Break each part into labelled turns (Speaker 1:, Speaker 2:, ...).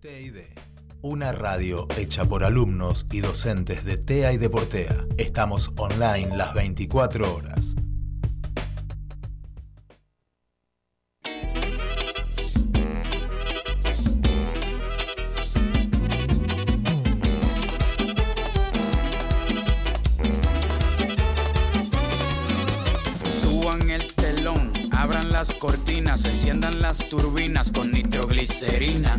Speaker 1: TID, una radio hecha por alumnos y docentes de TEA y Deportea. Estamos online las 24 horas.
Speaker 2: Suban el telón, abran las cortinas, enciendan las turbinas con nitroglicerina.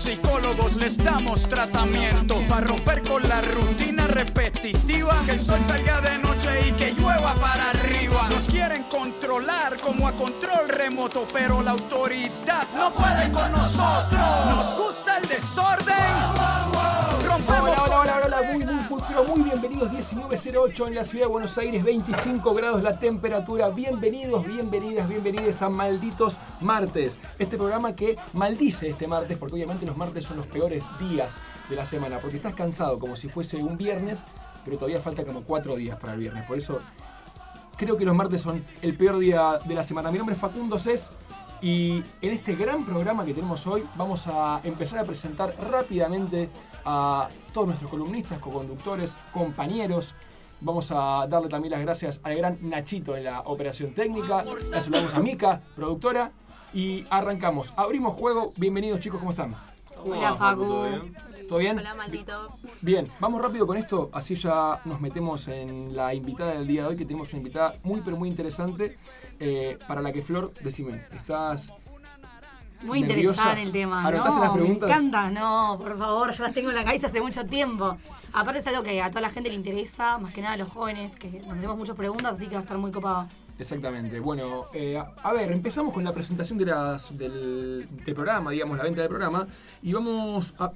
Speaker 2: psicólogos les damos tratamiento. Para romper con la rutina repetitiva, que el sol salga de noche y que llueva para arriba. Nos quieren controlar como a control remoto, pero la autoridad no puede con nosotros. Nos gusta el desorden.
Speaker 3: Muy, bienvenidos. 1908 en la ciudad de Buenos Aires, 25 grados la temperatura. Bienvenidos, bienvenidas, bienvenidos a Malditos Martes. Este programa que maldice este martes, porque obviamente los martes son los peores días de la semana, porque estás cansado como si fuese un viernes, pero todavía falta como cuatro días para el viernes. Por eso creo que los martes son el peor día de la semana. Mi nombre es Facundo Cés y en este gran programa que tenemos hoy vamos a empezar a presentar rápidamente a todos nuestros columnistas, co-conductores, compañeros. Vamos a darle también las gracias al gran Nachito en la operación técnica. Le saludamos a Mica, productora. Y arrancamos. Abrimos juego. Bienvenidos chicos, ¿cómo están?
Speaker 4: Hola, Facu.
Speaker 3: ¿Todo bien?
Speaker 4: Hola, maldito.
Speaker 3: Bien, vamos rápido con esto, así ya nos metemos en la invitada del día de hoy, que tenemos una invitada muy pero muy interesante, eh, para la que Flor, decime, ¿estás
Speaker 4: Muy
Speaker 3: nerviosa?
Speaker 4: interesante el tema,
Speaker 3: ¿Anotaste
Speaker 4: ¿no?
Speaker 3: las preguntas?
Speaker 4: Me encanta, no, por favor, yo las tengo en la cabeza hace mucho tiempo. Aparte es algo que a toda la gente le interesa, más que nada a los jóvenes, que nos hacemos muchas preguntas, así que va a estar muy copado.
Speaker 3: Exactamente. Bueno, eh, a- a ver, empezamos con la presentación de las, del, del programa, digamos, la venta del programa, y vamos a,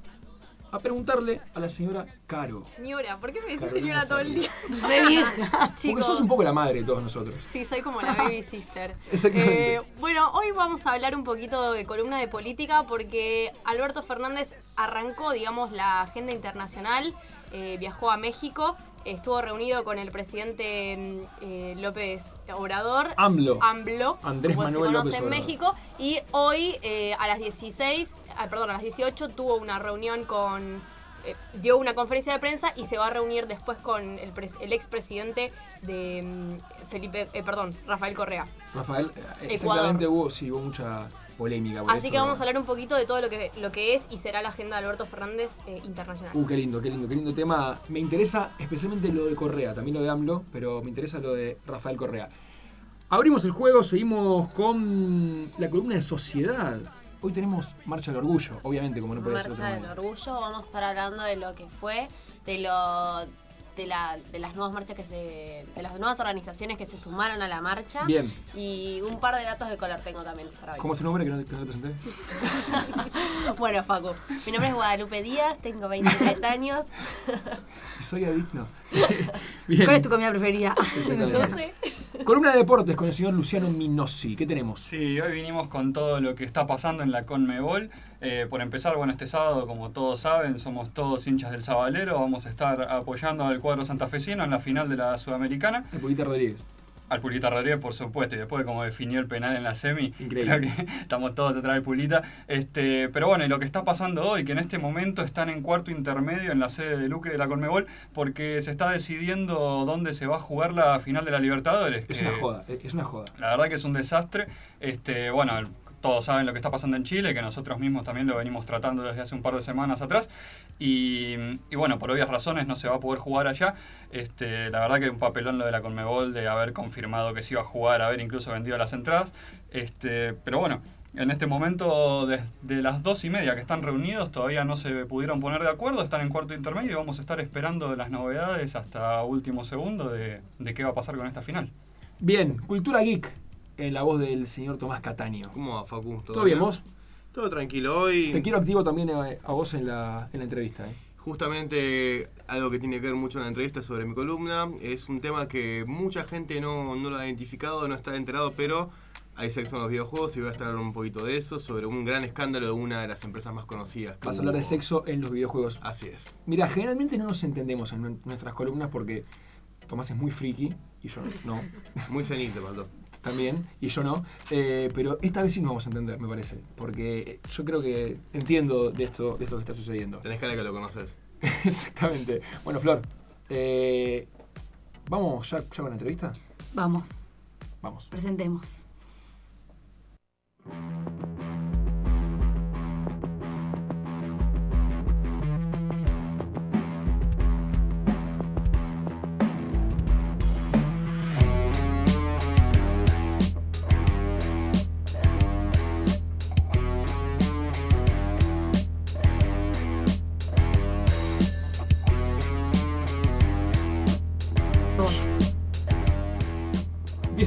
Speaker 3: a preguntarle a la señora Caro.
Speaker 5: Señora, ¿por qué me dice
Speaker 3: Carolina
Speaker 5: señora todo el día?
Speaker 4: Re vieja,
Speaker 3: Porque
Speaker 4: chicos.
Speaker 3: sos un poco la madre de todos nosotros.
Speaker 5: Sí, soy como la baby sister.
Speaker 3: Exactamente.
Speaker 5: Eh, bueno, hoy vamos a hablar un poquito de columna de política porque Alberto Fernández arrancó, digamos, la agenda internacional, eh, viajó a México, estuvo reunido con el presidente mm, eh, López Obrador.
Speaker 3: AMLO.
Speaker 5: AMLO,
Speaker 3: Andrés
Speaker 5: como
Speaker 3: Manuel
Speaker 5: se
Speaker 3: López
Speaker 5: conoce en. México. Y hoy eh, a las 16, ah, perdón, a las 18 tuvo una reunión con eh, dio una conferencia de prensa y se va a reunir después con el, el expresidente de mm, Felipe, perdón, Rafael Correa.
Speaker 3: Rafael, eh,
Speaker 5: Ecuador.
Speaker 3: exactamente hubo, sí, hubo mucha polémica. por
Speaker 5: Así
Speaker 3: eso,
Speaker 5: que vamos a hablar un poquito de todo lo que, lo que es y será la agenda de Alberto Fernández eh, internacional.
Speaker 3: Uh, qué lindo, qué lindo, qué lindo tema. Me interesa especialmente lo de Correa, también lo de AMLO, pero me interesa lo de Rafael Correa. Abrimos el juego, seguimos con la columna de sociedad. Hoy tenemos Marcha del Orgullo, obviamente, como no puede ser de otra
Speaker 6: Marcha del. Orgullo, vamos a estar hablando de lo que fue, de lo de, la, de las nuevas marchas que se. de las nuevas organizaciones que se sumaron a la marcha.
Speaker 3: Bien.
Speaker 6: Y un par de datos de color tengo también para hoy.
Speaker 3: ¿Cómo es tu nombre que no, que no te presenté?
Speaker 6: Bueno, Facu, mi nombre es Guadalupe Díaz, tengo 23 años.
Speaker 3: Soy adicto.
Speaker 4: ¿Cuál es tu comida preferida?
Speaker 3: Exactamente.
Speaker 6: No sé.
Speaker 3: Columna de deportes con el señor Luciano Minossi. ¿Qué tenemos?
Speaker 7: Sí, hoy vinimos con todo lo que está pasando en la Conmebol. Eh, por empezar, bueno, este sábado, como todos saben, somos todos hinchas del Sabalero. Vamos a estar apoyando al cuadro santafesino en la final de la Sudamericana.
Speaker 3: El Pulita Rodríguez.
Speaker 7: Al Pulita Rodríguez, por supuesto, y después de como definió el penal en la semi,
Speaker 3: Increíble.
Speaker 7: creo que estamos todos detrás del Pulita. Este, pero bueno, y lo que está pasando hoy, que en este momento están en cuarto intermedio en la sede de Luque de la Conmebol, porque se está decidiendo dónde se va a jugar la final de la Libertadores.
Speaker 3: Es
Speaker 7: que-
Speaker 3: una joda, es una joda.
Speaker 7: la verdad que es un desastre. Este, bueno, todos saben lo que está pasando en Chile, que nosotros mismos también lo venimos tratando desde hace un par de semanas atrás. Y, bueno, por obvias razones no se va a poder jugar allá. Este, la verdad que un papelón lo de la Conmebol de haber confirmado que se iba a jugar, haber incluso vendido las entradas. Este, pero bueno, en este momento, desde las dos y media que están reunidos, todavía no se pudieron poner de acuerdo, están en cuarto intermedio y vamos a estar esperando las novedades hasta último segundo de qué va a pasar con esta final.
Speaker 3: Bien, cultura geek. En la voz del señor Tomás Cataño.
Speaker 8: ¿Cómo va, Facu?
Speaker 3: ¿Todo bien vos?
Speaker 8: Todo tranquilo. Hoy,
Speaker 3: Te quiero activo también a, a vos en la, en la entrevista. ¿eh?
Speaker 8: justamente, algo que tiene que ver mucho en la entrevista sobre mi columna. Es un tema que mucha gente no, no lo ha identificado, no está enterado, pero hay sexo en los videojuegos y voy a estar un poquito de eso, sobre un gran escándalo de una de las empresas más conocidas.
Speaker 3: Vas a hablar de sexo en los videojuegos.
Speaker 8: Así es.
Speaker 3: Mira, generalmente no nos entendemos en nue- nuestras columnas porque Tomás es muy friki y yo no.
Speaker 8: Muy cenil te faltó.
Speaker 3: También, y yo no. Eh, pero esta vez sí nos vamos a entender, me parece. Porque yo creo que entiendo de esto, de esto que está sucediendo.
Speaker 8: Tenés cara que lo conoces.
Speaker 3: Exactamente. Bueno, Flor, eh, ¿vamos ya, ya con la entrevista?
Speaker 4: Vamos,
Speaker 3: Vamos.
Speaker 4: presentemos.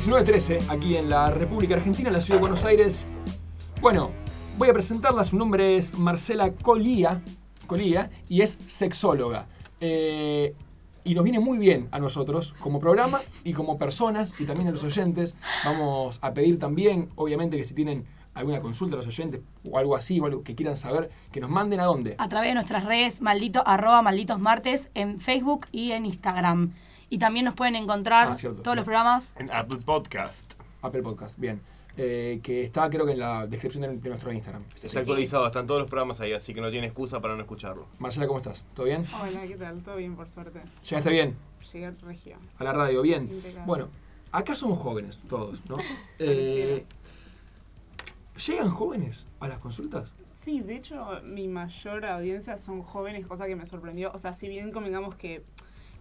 Speaker 3: 1913, aquí en la República Argentina, en la ciudad de Buenos Aires. Bueno, voy a presentarla. Su nombre es Marcela Colía, Colía y es sexóloga. Eh, y nos viene muy bien a nosotros como programa y como personas y también a los oyentes. Vamos a pedir también, obviamente, que si tienen alguna consulta a los oyentes o algo así o algo que quieran saber, que nos manden a dónde.
Speaker 4: A través de nuestras redes maldito, arroba malditos martes en Facebook y en Instagram. Y también nos pueden encontrar
Speaker 3: Ah, cierto,
Speaker 4: todos
Speaker 3: sí.
Speaker 4: los programas.
Speaker 8: En Apple Podcast.
Speaker 3: Apple Podcast, bien. Eh, que está creo que en la descripción de, de nuestro Instagram.
Speaker 8: Está actualizado, están todos los programas ahí, así que no tiene excusa para no escucharlo.
Speaker 3: Marcela, ¿cómo estás? ¿Todo bien?
Speaker 9: Hola, ¿qué tal? Todo bien, por suerte.
Speaker 3: ¿Llegaste bien?
Speaker 9: Llegué a región.
Speaker 3: A la radio, bien.
Speaker 9: Impecable.
Speaker 3: Bueno, acá somos jóvenes todos, ¿no? Eh, ¿Llegan jóvenes a las consultas?
Speaker 9: Sí, de hecho, mi mayor audiencia son jóvenes, cosa que me sorprendió. O sea, si bien convengamos que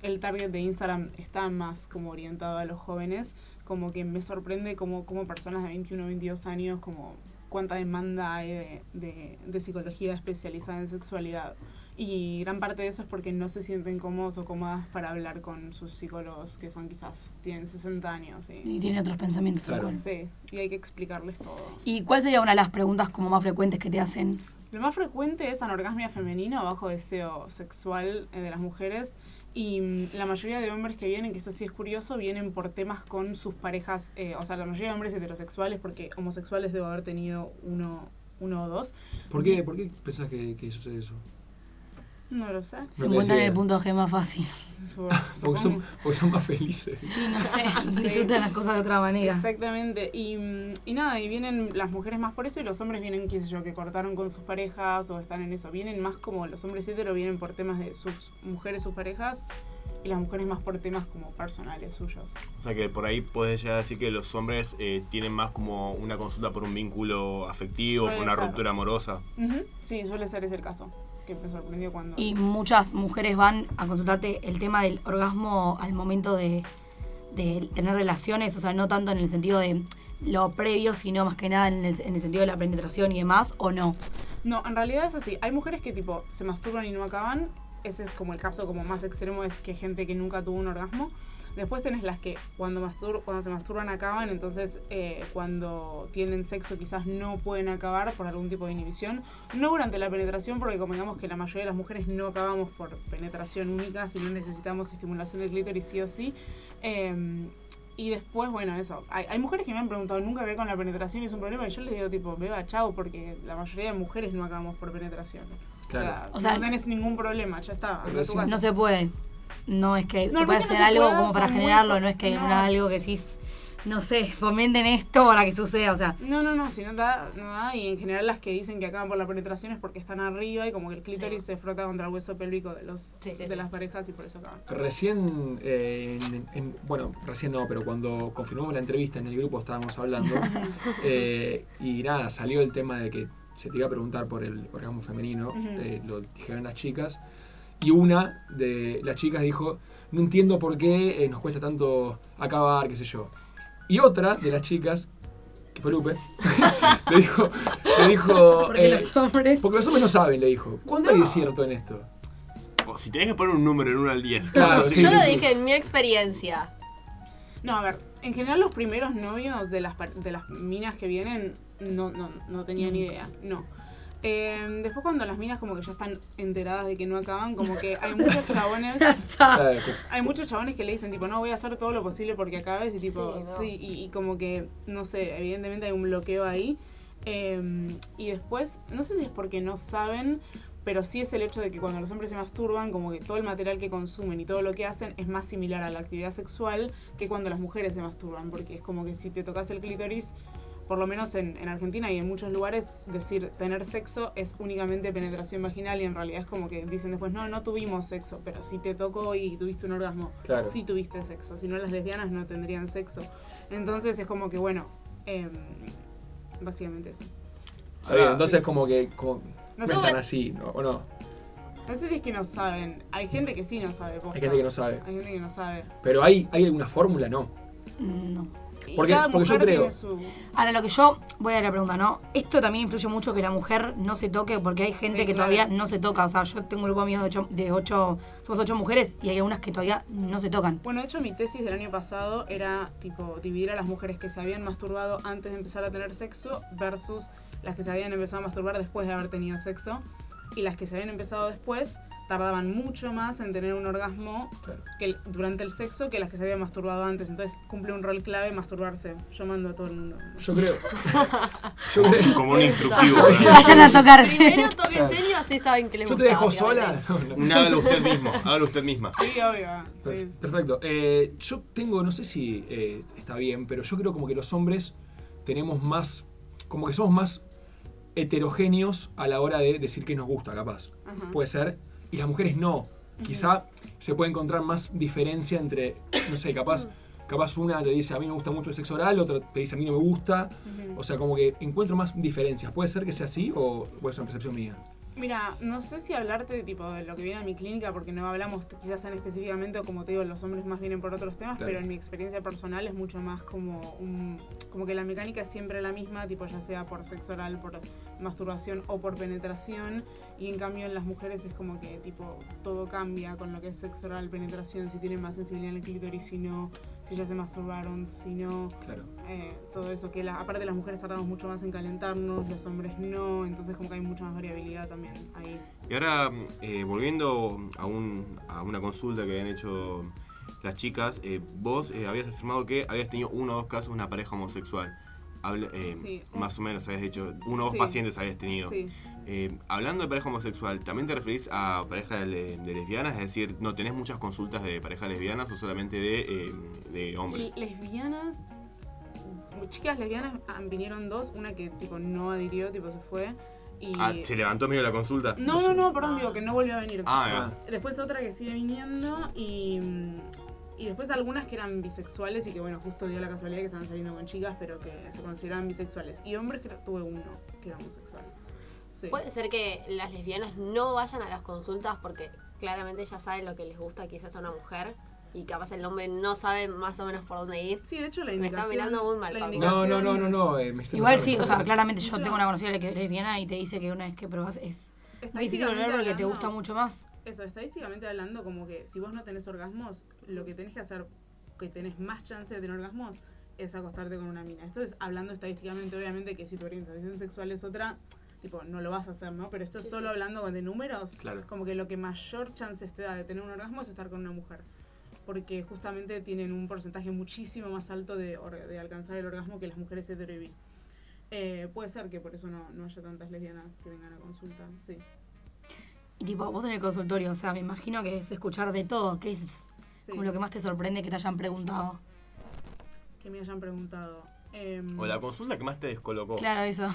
Speaker 9: el target de Instagram está más como orientado a los jóvenes, como que me sorprende como, como personas de 21 o 22 años, como cuánta demanda hay de, de- de psicología especializada en sexualidad. Y gran parte de eso es porque no se sienten cómodos o cómodas para hablar con sus psicólogos que son quizás, tienen 60 años. y-
Speaker 4: Y tienen otros pensamientos.
Speaker 3: Claro.
Speaker 4: cual.
Speaker 9: Sí, y hay que explicarles todo.
Speaker 4: ¿Y cuál sería una de las preguntas como más frecuentes que te hacen?
Speaker 9: Lo más frecuente es anorgasmia femenina o bajo deseo sexual eh, de las mujeres. Y mm, la mayoría de hombres que vienen, que esto sí es curioso, vienen por temas con sus parejas, eh, o sea, la mayoría de hombres heterosexuales, porque homosexuales debo haber tenido uno, uno o dos.
Speaker 3: ¿Por qué, ¿por qué pensás que, que sucede eso?
Speaker 9: No lo sé.
Speaker 4: Se
Speaker 3: No
Speaker 4: encuentran en el punto G más fácil.
Speaker 3: Porque son, porque son más felices.
Speaker 4: Sí, no sé. Disfrutan las cosas de otra manera.
Speaker 9: Exactamente. Y, mm, y nada, y vienen las mujeres más por eso y los hombres vienen, qué sé yo, que cortaron con sus parejas o están en eso. Vienen más como los hombres hetero vienen por temas de sus mujeres, sus parejas, y las mujeres más por temas como personales suyos.
Speaker 8: O sea que por ahí puedes llegar a decir que los hombres eh, tienen más como una consulta por un vínculo afectivo, por una
Speaker 9: ser.
Speaker 8: ruptura amorosa.
Speaker 9: Ujú, Sí, suele ser ese el caso, que me sorprendió cuando...
Speaker 4: Y muchas mujeres van a consultarte el tema del orgasmo al momento de, de tener relaciones, o sea, no tanto en el sentido de lo previo, sino más que nada en el, en el sentido de la penetración y demás, o no.
Speaker 9: No, en realidad es así. Hay mujeres que tipo se masturban y no acaban. Ese es como el caso como más extremo, es que gente que nunca tuvo un orgasmo. Después tenés las que cuando, mastur cuando se masturban acaban, entonces eh, cuando tienen sexo quizás no pueden acabar por algún tipo de inhibición. No durante la penetración, porque como digamos que la mayoría de las mujeres no acabamos por penetración única, sino necesitamos estimulación del clítoris sí o sí. Eh, y después, bueno, eso. Hay, hay mujeres que me han preguntado, ¿nunca ve con la penetración y es un problema? Y yo les digo, tipo, beba, chao, porque la mayoría de mujeres no acabamos por penetración.
Speaker 3: Claro.
Speaker 9: O
Speaker 4: O
Speaker 9: sea, no tenés ningún problema, ya está.
Speaker 4: No se puede. No es que
Speaker 9: No,
Speaker 4: se puede
Speaker 9: no
Speaker 4: hacer
Speaker 9: se
Speaker 4: algo como para generarlo, no es que
Speaker 9: no,
Speaker 4: no, algo que decís, no sé, fomenten esto para que suceda, o sea,
Speaker 9: No, no, no, si no da, no da. Y en general las que dicen que acaban por la penetración es porque están arriba y como que el clítoris se frota contra el hueso pélvico de los
Speaker 6: Sí, sí,
Speaker 9: de
Speaker 6: sí.
Speaker 9: las parejas y por eso acaban.
Speaker 3: Recién, eh, en- en- bueno, recién no, pero cuando confirmamos la entrevista en el grupo estábamos hablando eh, y nada, salió el tema de que se te iba a preguntar por el orgasmo femenino, eh, lo dijeron las chicas, y una de las chicas dijo, no entiendo por qué eh, nos cuesta tanto acabar, qué sé yo. Y otra de las chicas, que fue Lupe, le dijo, le dijo
Speaker 4: porque
Speaker 3: eh,
Speaker 4: los hombres...
Speaker 3: porque los hombres no saben, le dijo. ¿Cuánto hay de cierto en esto?
Speaker 8: O si tenés que poner un número en 1 al 10.
Speaker 3: Claro,
Speaker 8: ¿cómo
Speaker 3: sí,
Speaker 6: Yo
Speaker 3: sí,
Speaker 6: lo
Speaker 3: sí.
Speaker 6: dije en mi experiencia.
Speaker 9: No, a ver, en general los primeros novios de las, par- de las minas que vienen no, no, no tenían idea, no. Eh, después cuando las minas como que ya están enteradas de que no acaban, como que hay muchos chabones, hay muchos chabones que le dicen tipo, no, voy a hacer todo lo posible porque acabes y tipo,
Speaker 6: Sí,
Speaker 9: y, y como que, no sé, evidentemente hay un bloqueo ahí. Eh, y después, no sé si es porque no saben, pero sí es el hecho de que cuando los hombres se masturban, como que todo el material que consumen y todo lo que hacen es más similar a la actividad sexual que cuando las mujeres se masturban, porque es como que si te tocas el clítoris, por lo menos en, en Argentina y en muchos lugares, decir tener sexo es únicamente penetración vaginal y en realidad es como que dicen después, no, no tuvimos sexo, pero si te tocó y tuviste un orgasmo,
Speaker 3: Claro.
Speaker 9: sí tuviste sexo, si no las lesbianas no tendrían sexo. Entonces es como que, bueno, em, básicamente eso.
Speaker 3: Está bien, entonces como que como, no
Speaker 9: No
Speaker 3: así, ¿no? ¿o no?
Speaker 9: No sé si es que no saben, hay gente que sí no sabe. posta.
Speaker 3: Hay gente que no sabe.
Speaker 9: Hay gente que no sabe.
Speaker 3: Pero hay, hay alguna fórmula, ¿no.
Speaker 4: Mm, No.
Speaker 9: Y
Speaker 3: Porque-
Speaker 9: cada
Speaker 3: porque yo
Speaker 9: mujer
Speaker 3: creo-
Speaker 9: tiene su-
Speaker 4: Ahora, lo que yo voy a la pregunta, ¿no? Esto también influye mucho que la mujer no se toque, porque hay gente
Speaker 9: Sí,
Speaker 4: que
Speaker 9: claro.
Speaker 4: todavía no se toca. O sea, yo tengo un grupo mío de ocho, de ocho, somos ocho mujeres y hay algunas que todavía no se tocan.
Speaker 9: Bueno, de hecho mi tesis del año pasado era tipo dividir a las mujeres que se habían masturbado antes de empezar a tener sexo versus las que se habían empezado a masturbar después de haber tenido sexo. Y las que se habían empezado después tardaban mucho más en tener un orgasmo
Speaker 3: Claro.
Speaker 9: que el- durante el sexo que las que se habían masturbado antes. Entonces cumple un rol clave masturbarse. Yo mando a todo el mundo.
Speaker 3: Yo creo. Yo creo.
Speaker 8: Como un instructivo.
Speaker 4: Vayan a tocarse.
Speaker 6: Primero toquen serio, así saben que les
Speaker 3: Yo te
Speaker 6: gusta,
Speaker 3: dejo sola. No, no.
Speaker 8: Hágalo usted mismo, hágalo usted misma.
Speaker 9: Sí, obvio. Sí.
Speaker 3: Perfecto. Eh, yo tengo, no sé si eh, está bien, pero yo creo como que los hombres tenemos más, como que somos más heterogéneos a la hora de decir que nos gusta, capaz.
Speaker 9: Ajá.
Speaker 3: Puede ser. Y las mujeres no. Quizá se puede encontrar más diferencia entre, no sé, capaz, capaz una te dice a mí me gusta mucho el sexo oral, otra te dice a mí no me gusta. O sea, como que encuentro más diferencias. ¿Puede ser que sea así o puede ser una percepción mía?
Speaker 9: Mira, no sé si hablarte de, tipo de lo que viene a mi clínica porque no hablamos quizás tan específicamente o como te digo, los hombres más vienen por otros temas,
Speaker 3: Claro.
Speaker 9: pero en mi experiencia personal es mucho más como un, como que la mecánica es siempre la misma, tipo ya sea por sexo oral, por masturbación o por penetración, y en cambio en las mujeres es como que tipo todo cambia con lo que es sexo oral, penetración, si tienen más sensibilidad en el clítoris, si no, si ya se masturbaron, si no,
Speaker 3: Claro.
Speaker 9: eh, todo eso, que la, aparte las mujeres tardamos mucho más en calentarnos, los hombres no, entonces como que hay mucha más variabilidad también ahí.
Speaker 8: Y ahora, eh, volviendo a, un, a una consulta que habían hecho las chicas, eh, vos eh, habías afirmado que habías tenido uno o dos casos de una pareja homosexual. Habla- eh,
Speaker 9: Sí.
Speaker 8: Más o menos habías dicho, uno o dos
Speaker 9: Sí.
Speaker 8: pacientes habías tenido.
Speaker 9: Sí.
Speaker 8: Eh, hablando de pareja homosexual, ¿también te referís a pareja de, de lesbianas? Es decir, ¿no tenés muchas consultas de parejas lesbianas o solamente de, eh, de hombres?
Speaker 9: Lesbianas, chicas lesbianas ah, vinieron dos, una que tipo no adhirió, tipo se fue. Y...
Speaker 8: Ah, ¿se levantó medio la consulta?
Speaker 9: No, no, no, perdón, digo que no volvió a venir.
Speaker 8: Ah,
Speaker 9: Después otra que sigue viniendo y, y después algunas que eran bisexuales y que bueno, justo dio la casualidad que estaban saliendo con chicas, pero que se consideraban bisexuales. Y hombres que tuve uno que era homosexual. Sí.
Speaker 6: Puede ser que las lesbianas no vayan a las consultas porque claramente ya saben lo que les gusta quizás a una mujer y capaz el hombre no sabe más o menos por dónde ir.
Speaker 9: Sí, de hecho la
Speaker 6: Me está
Speaker 9: indicación...
Speaker 6: mirando muy mal.
Speaker 3: No, no,
Speaker 9: indicación-
Speaker 3: no, no, no. eh, me estoy
Speaker 4: Igual sí, o sea, claramente yo
Speaker 9: Yo-
Speaker 4: tengo una conocida que es lesbiana y te dice que una vez que probas es muy difícil volver porque te
Speaker 9: hablando-
Speaker 4: gusta mucho más.
Speaker 9: Eso, estadísticamente hablando, como que si vos no tenés orgasmos, lo que tenés que hacer, que tenés más chance de tener orgasmos, es acostarte con una mina. Esto es hablando estadísticamente, obviamente que si tu orientación sexual es otra, tipo, no lo vas a hacer, ¿no? Pero esto es solo hablando de números,
Speaker 3: Claro.
Speaker 9: como que lo que mayor chances te da de tener un orgasmo es estar con una mujer. Porque justamente tienen un porcentaje muchísimo más alto de, alcanzar el orgasmo que las mujeres hetero y bi. Eh, puede ser que por eso no, no haya tantas lesbianas que vengan a consulta, sí.
Speaker 4: Y tipo, vos en el consultorio, o sea, me imagino que es escuchar de todo, que es
Speaker 9: sí.
Speaker 4: como lo que más te sorprende que te hayan preguntado.
Speaker 9: Que me hayan preguntado. Em,
Speaker 8: O la consulta que más te descolocó.
Speaker 4: Claro, eso.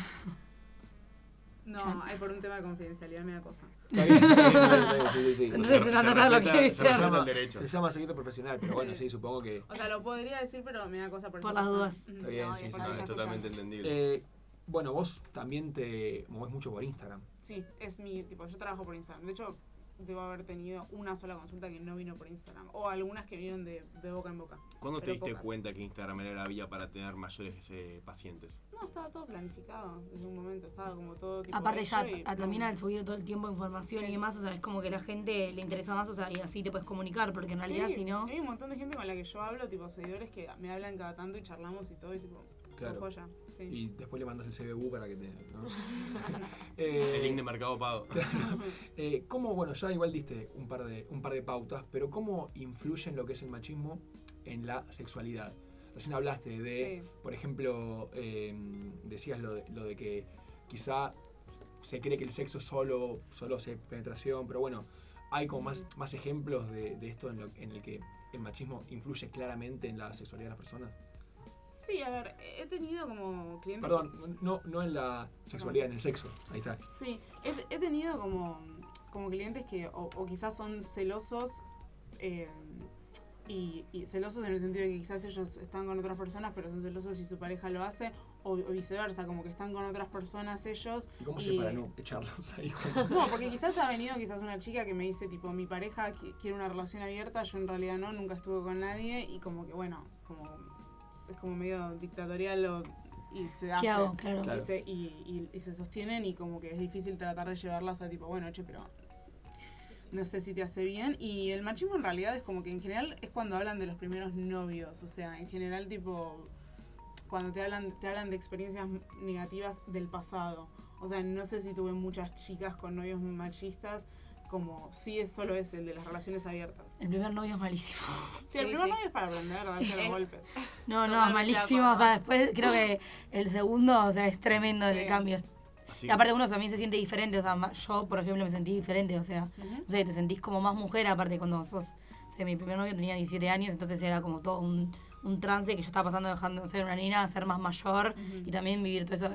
Speaker 9: No,
Speaker 4: Chan.
Speaker 9: hay por un tema de confidencialidad, me da cosa.
Speaker 3: Está bien, está bien, sí, sí, sí.
Speaker 4: Entonces,
Speaker 8: Se-
Speaker 4: ya no
Speaker 8: se
Speaker 4: sabes lo que
Speaker 8: se
Speaker 4: dice.
Speaker 3: se,
Speaker 8: respeta
Speaker 3: llama,
Speaker 8: el derecho.
Speaker 3: se llama secreto profesional, pero bueno, sí, supongo que...
Speaker 9: O sea, lo podría decir, pero me da cosa por
Speaker 4: Por las dudas.
Speaker 3: Está bien,
Speaker 6: No,
Speaker 3: sí, sí.
Speaker 8: es totalmente entendible.
Speaker 3: Eh, bueno, vos también te movés mucho por Instagram.
Speaker 9: Sí, es mi tipo, yo trabajo por Instagram. De hecho, debo haber tenido una sola consulta que no vino por Instagram. O algunas que vinieron de, de boca en boca.
Speaker 8: ¿Cuándo te diste
Speaker 9: pocas.
Speaker 8: cuenta que Instagram era la vía para tener mayores eh, pacientes?
Speaker 9: No, estaba todo planificado desde un momento, estaba como todo tipo
Speaker 4: Aparte ya
Speaker 9: y
Speaker 4: a- también al subir todo el tiempo información
Speaker 9: Sí.
Speaker 4: y demás, o sea, es como que a la gente le interesa más, o sea, y así te puedes comunicar, porque en realidad
Speaker 9: Sí,
Speaker 4: si no...
Speaker 9: Hay un montón de gente con la que yo hablo, tipo seguidores que me hablan cada tanto y charlamos y todo, y tipo,
Speaker 3: Claro.
Speaker 9: todo joya. Sí.
Speaker 3: Y después le mandas el CBU para que te. ¿no?
Speaker 8: El link de
Speaker 3: eh,
Speaker 8: Mercado Pago.
Speaker 3: eh, ¿Cómo, bueno, ya igual diste un par, de, un par de pautas, pero cómo influye en lo que es el machismo en la sexualidad? Recién hablaste de,
Speaker 9: Sí.
Speaker 3: por ejemplo, eh, decías lo de, lo de que quizá se cree que el sexo solo, solo es penetración, pero bueno, hay como más, más ejemplos de, de esto en, lo- en el que el machismo influye claramente en la sexualidad de las personas.
Speaker 9: Sí, a ver, he tenido como clientes.
Speaker 3: Perdón, no, no en la sexualidad, en el sexo. Ahí está.
Speaker 9: Sí, he, he tenido como, como clientes que o, o quizás son celosos eh, y, y celosos en el sentido de que quizás ellos están con otras personas pero son celosos si su pareja lo hace o, o viceversa, como que están con otras personas ellos.
Speaker 3: ¿Y cómo se para no echarlos ahí?
Speaker 9: No, porque quizás ha venido quizás una chica que me dice tipo mi pareja qui- quiere una relación abierta, yo en realidad no, nunca estuve con nadie y como que bueno, como es como medio dictatorial o- y se hace.
Speaker 4: ¿Qué hago? Claro.
Speaker 3: Claro.
Speaker 9: Y, se, y, y- y se sostienen y como que es difícil tratar de llevarlas a tipo, bueno, che, pero no sé si te hace bien. Y el machismo en realidad es como que en general es cuando hablan de los primeros novios, o sea, en general tipo cuando te hablan, te hablan de experiencias negativas del pasado. O sea, no sé si tuve muchas chicas con novios machistas, como sí es solo ese, el de las relaciones abiertas.
Speaker 4: El primer novio es malísimo.
Speaker 9: Sí, el primer
Speaker 5: sí.
Speaker 9: novio es para aprender, darse los golpes.
Speaker 4: No, no,
Speaker 5: Totalmente
Speaker 4: malísimo. O sea, después creo que el segundo, o sea, es tremendo el
Speaker 9: Sí.
Speaker 4: cambio.
Speaker 8: Así
Speaker 4: Y aparte uno también se siente diferente, o sea, yo por ejemplo me sentí diferente, o sea,
Speaker 9: Ujú.
Speaker 4: no sé, te sentís como más mujer, aparte cuando sos, o sea, mi primer novio tenía 17 años, entonces era como todo un, un trance que yo estaba pasando dejando de ser una niña a ser más mayor y también vivir todo eso,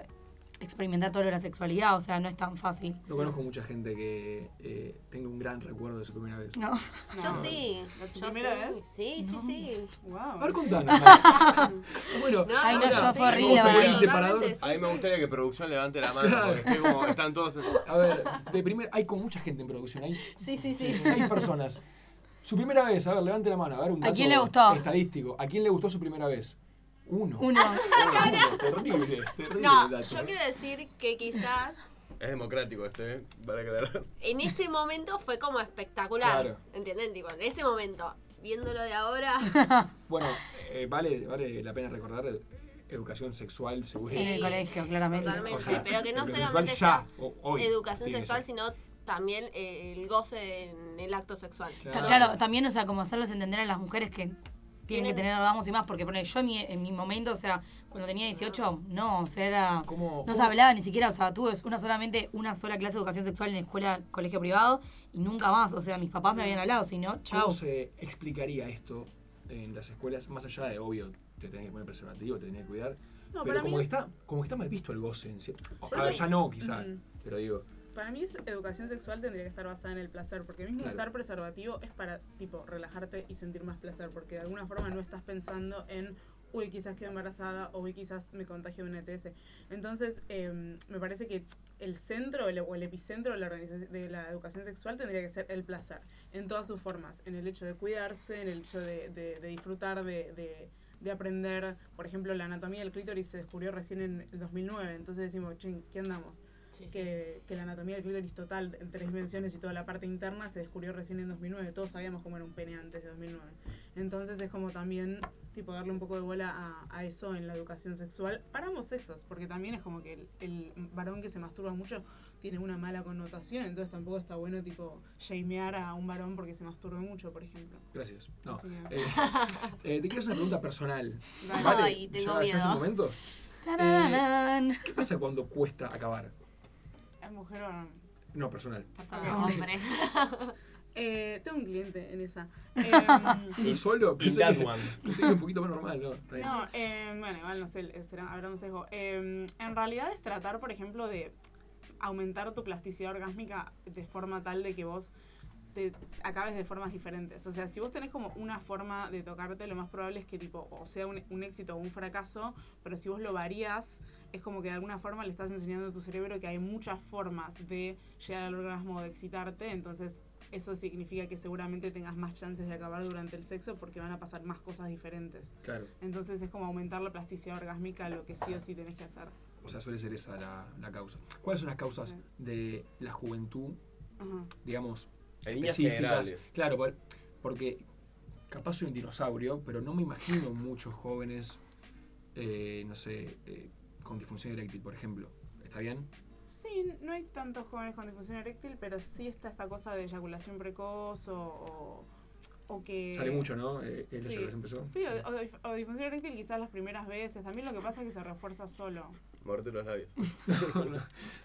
Speaker 4: experimentar todo lo de la sexualidad, o sea, no es tan fácil.
Speaker 3: No conozco mucha gente que eh, tenga un gran recuerdo de su primera vez.
Speaker 4: No.
Speaker 5: Yo
Speaker 9: No.
Speaker 5: sí.
Speaker 9: ¿La tu
Speaker 5: Yo
Speaker 9: primera
Speaker 5: sí.
Speaker 9: vez?
Speaker 5: Sí, sí, sí.
Speaker 9: Wow.
Speaker 3: A ver, contanos. Bueno,
Speaker 5: No,
Speaker 4: Ay, no, yo fue horrible
Speaker 3: vamos a
Speaker 4: mí.
Speaker 5: sí,
Speaker 8: A me
Speaker 5: sí.
Speaker 8: gustaría que producción levante la mano
Speaker 3: Claro.
Speaker 8: porque estoy como, están todos.
Speaker 3: A ver, de primer, hay con mucha gente en producción. Hay
Speaker 5: Sí, sí, sí.
Speaker 3: seis personas. Su primera vez, a ver, levante la mano. A ver, un
Speaker 4: ¿A
Speaker 3: dato
Speaker 4: quién le gustó?
Speaker 3: Estadístico. ¿A quién le gustó su primera vez? Uno.
Speaker 4: Uno.
Speaker 3: Uno, terrible, terrible
Speaker 5: No,
Speaker 3: dato,
Speaker 5: yo
Speaker 3: ¿eh?
Speaker 5: quiero decir que quizás
Speaker 8: Es democrático este, ¿eh? Para aclarar.
Speaker 5: en ese momento fue como espectacular.
Speaker 3: Claro.
Speaker 5: ¿Entienden? Tipo, en ese momento, viéndolo de ahora.
Speaker 3: Bueno, eh, vale, vale la pena recordar educación sexual, seguro.
Speaker 4: En el colegio, claramente.
Speaker 5: Totalmente.
Speaker 3: O sea,
Speaker 5: pero que no solamente
Speaker 3: sexual
Speaker 5: sea
Speaker 3: ya, o- hoy
Speaker 5: educación sexual, sino también eh, el goce en el acto sexual.
Speaker 3: Claro.
Speaker 4: Claro, también, o sea, como hacerles entender a las mujeres que tienen que tener orgasmos y más, porque ponele, yo en mi, en mi momento, o sea, cuando tenía 18, no, o sea, era...
Speaker 3: ¿Cómo-
Speaker 4: No se
Speaker 3: cómo-
Speaker 4: hablaba ni siquiera, o sea, tuve una solamente una sola clase de educación sexual en escuela, colegio privado y nunca más, o sea, mis papás me habían hablado, si no,
Speaker 3: ¿Cómo
Speaker 4: chao.
Speaker 3: se explicaría esto en las escuelas? Más allá de, obvio, te tenés que poner preservativo, te tenés que cuidar.
Speaker 9: No,
Speaker 3: pero
Speaker 9: para
Speaker 3: como
Speaker 9: mí
Speaker 3: que,
Speaker 9: es-
Speaker 3: está, como que está mal visto el goce. En sí. A ver, ya no, quizá.
Speaker 9: Ujú.
Speaker 3: Pero digo,
Speaker 9: Para mí es- educación sexual tendría que estar basada en el placer, porque mismo
Speaker 3: Claro.
Speaker 9: usar preservativo es para tipo relajarte y sentir más placer, porque de alguna forma no estás pensando en uy, quizás quedo embarazada o uy, quizás me contagio de un ETS. Entonces, eh, me parece que el centro el- o el epicentro de la, de la educación sexual tendría que ser el placer, en todas sus formas, en el hecho de cuidarse, en el hecho de, de- de disfrutar, de, de- de aprender. Por ejemplo, la anatomía del clítoris se descubrió recién en el 2009, entonces decimos, ching, ¿qué andamos?
Speaker 5: Sí, sí.
Speaker 9: que, que la anatomía del clítoris total en tres dimensiones y toda la parte interna se descubrió recién en 2009. Todos sabíamos cómo era un pene antes de 2009. Entonces es como también tipo darle un poco de bola a, a eso en la educación sexual para ambos sexos, porque también es como que el, el varón que se masturba mucho tiene una mala connotación, entonces tampoco está bueno tipo shamear a un varón porque se masturbe mucho, por ejemplo.
Speaker 3: gracias. No.
Speaker 9: Sí.
Speaker 3: Eh, eh, te quiero hacer una pregunta personal. ¿Vale?
Speaker 5: Ay, tengo
Speaker 3: ¿Ya- ya es el
Speaker 5: miedo.
Speaker 3: momento?
Speaker 4: Tararán.
Speaker 3: ¿Qué pasa cuando cuesta acabar?
Speaker 9: ¿Es mujer o no?
Speaker 3: No, personal.
Speaker 5: Persona,
Speaker 4: Ah,
Speaker 5: hombre.
Speaker 9: Eh, tengo un cliente en esa. Em,
Speaker 3: ¿Y solo?
Speaker 8: In
Speaker 3: Pensé
Speaker 8: that
Speaker 3: que,
Speaker 8: one.
Speaker 3: pensé que era un poquito más normal, ¿no? Está bien.
Speaker 9: No, eh, bueno, igual no sé, será, habrá un sesgo. Eh, en realidad es tratar, por ejemplo, de aumentar tu plasticidad orgásmica de forma tal de que vos te acabes de formas diferentes. O sea, si vos tenés como una forma de tocarte, lo más probable es que tipo, o sea un, un éxito o un fracaso, pero si vos lo varías, es como que de alguna forma le estás enseñando a tu cerebro que hay muchas formas de llegar al orgasmo o de excitarte, entonces eso significa que seguramente tengas más chances de acabar durante el sexo porque van a pasar más cosas diferentes.
Speaker 3: Claro.
Speaker 9: Entonces es como aumentar la plasticidad orgásmica, lo que sí o sí tenés que hacer.
Speaker 3: O sea, suele ser esa la, la causa. ¿Cuáles son las causas
Speaker 9: Sí.
Speaker 3: de la juventud,
Speaker 9: Ajá.
Speaker 3: digamos,
Speaker 8: En
Speaker 3: específicas?
Speaker 8: generales.
Speaker 3: Claro, por- porque capaz soy un dinosaurio, pero no me imagino muchos jóvenes, eh, no sé, eh, con disfunción eréctil, por ejemplo. ¿Está bien?
Speaker 9: Sí, no hay tantos jóvenes con disfunción eréctil, pero sí está esta cosa de eyaculación precoz o, o, o que...
Speaker 3: Sale mucho, ¿no? Eh,
Speaker 9: Sí, o, o disfunción eréctil quizás las primeras veces. También lo que pasa es que se refuerza solo.
Speaker 8: Morderte los labios.
Speaker 3: no, no,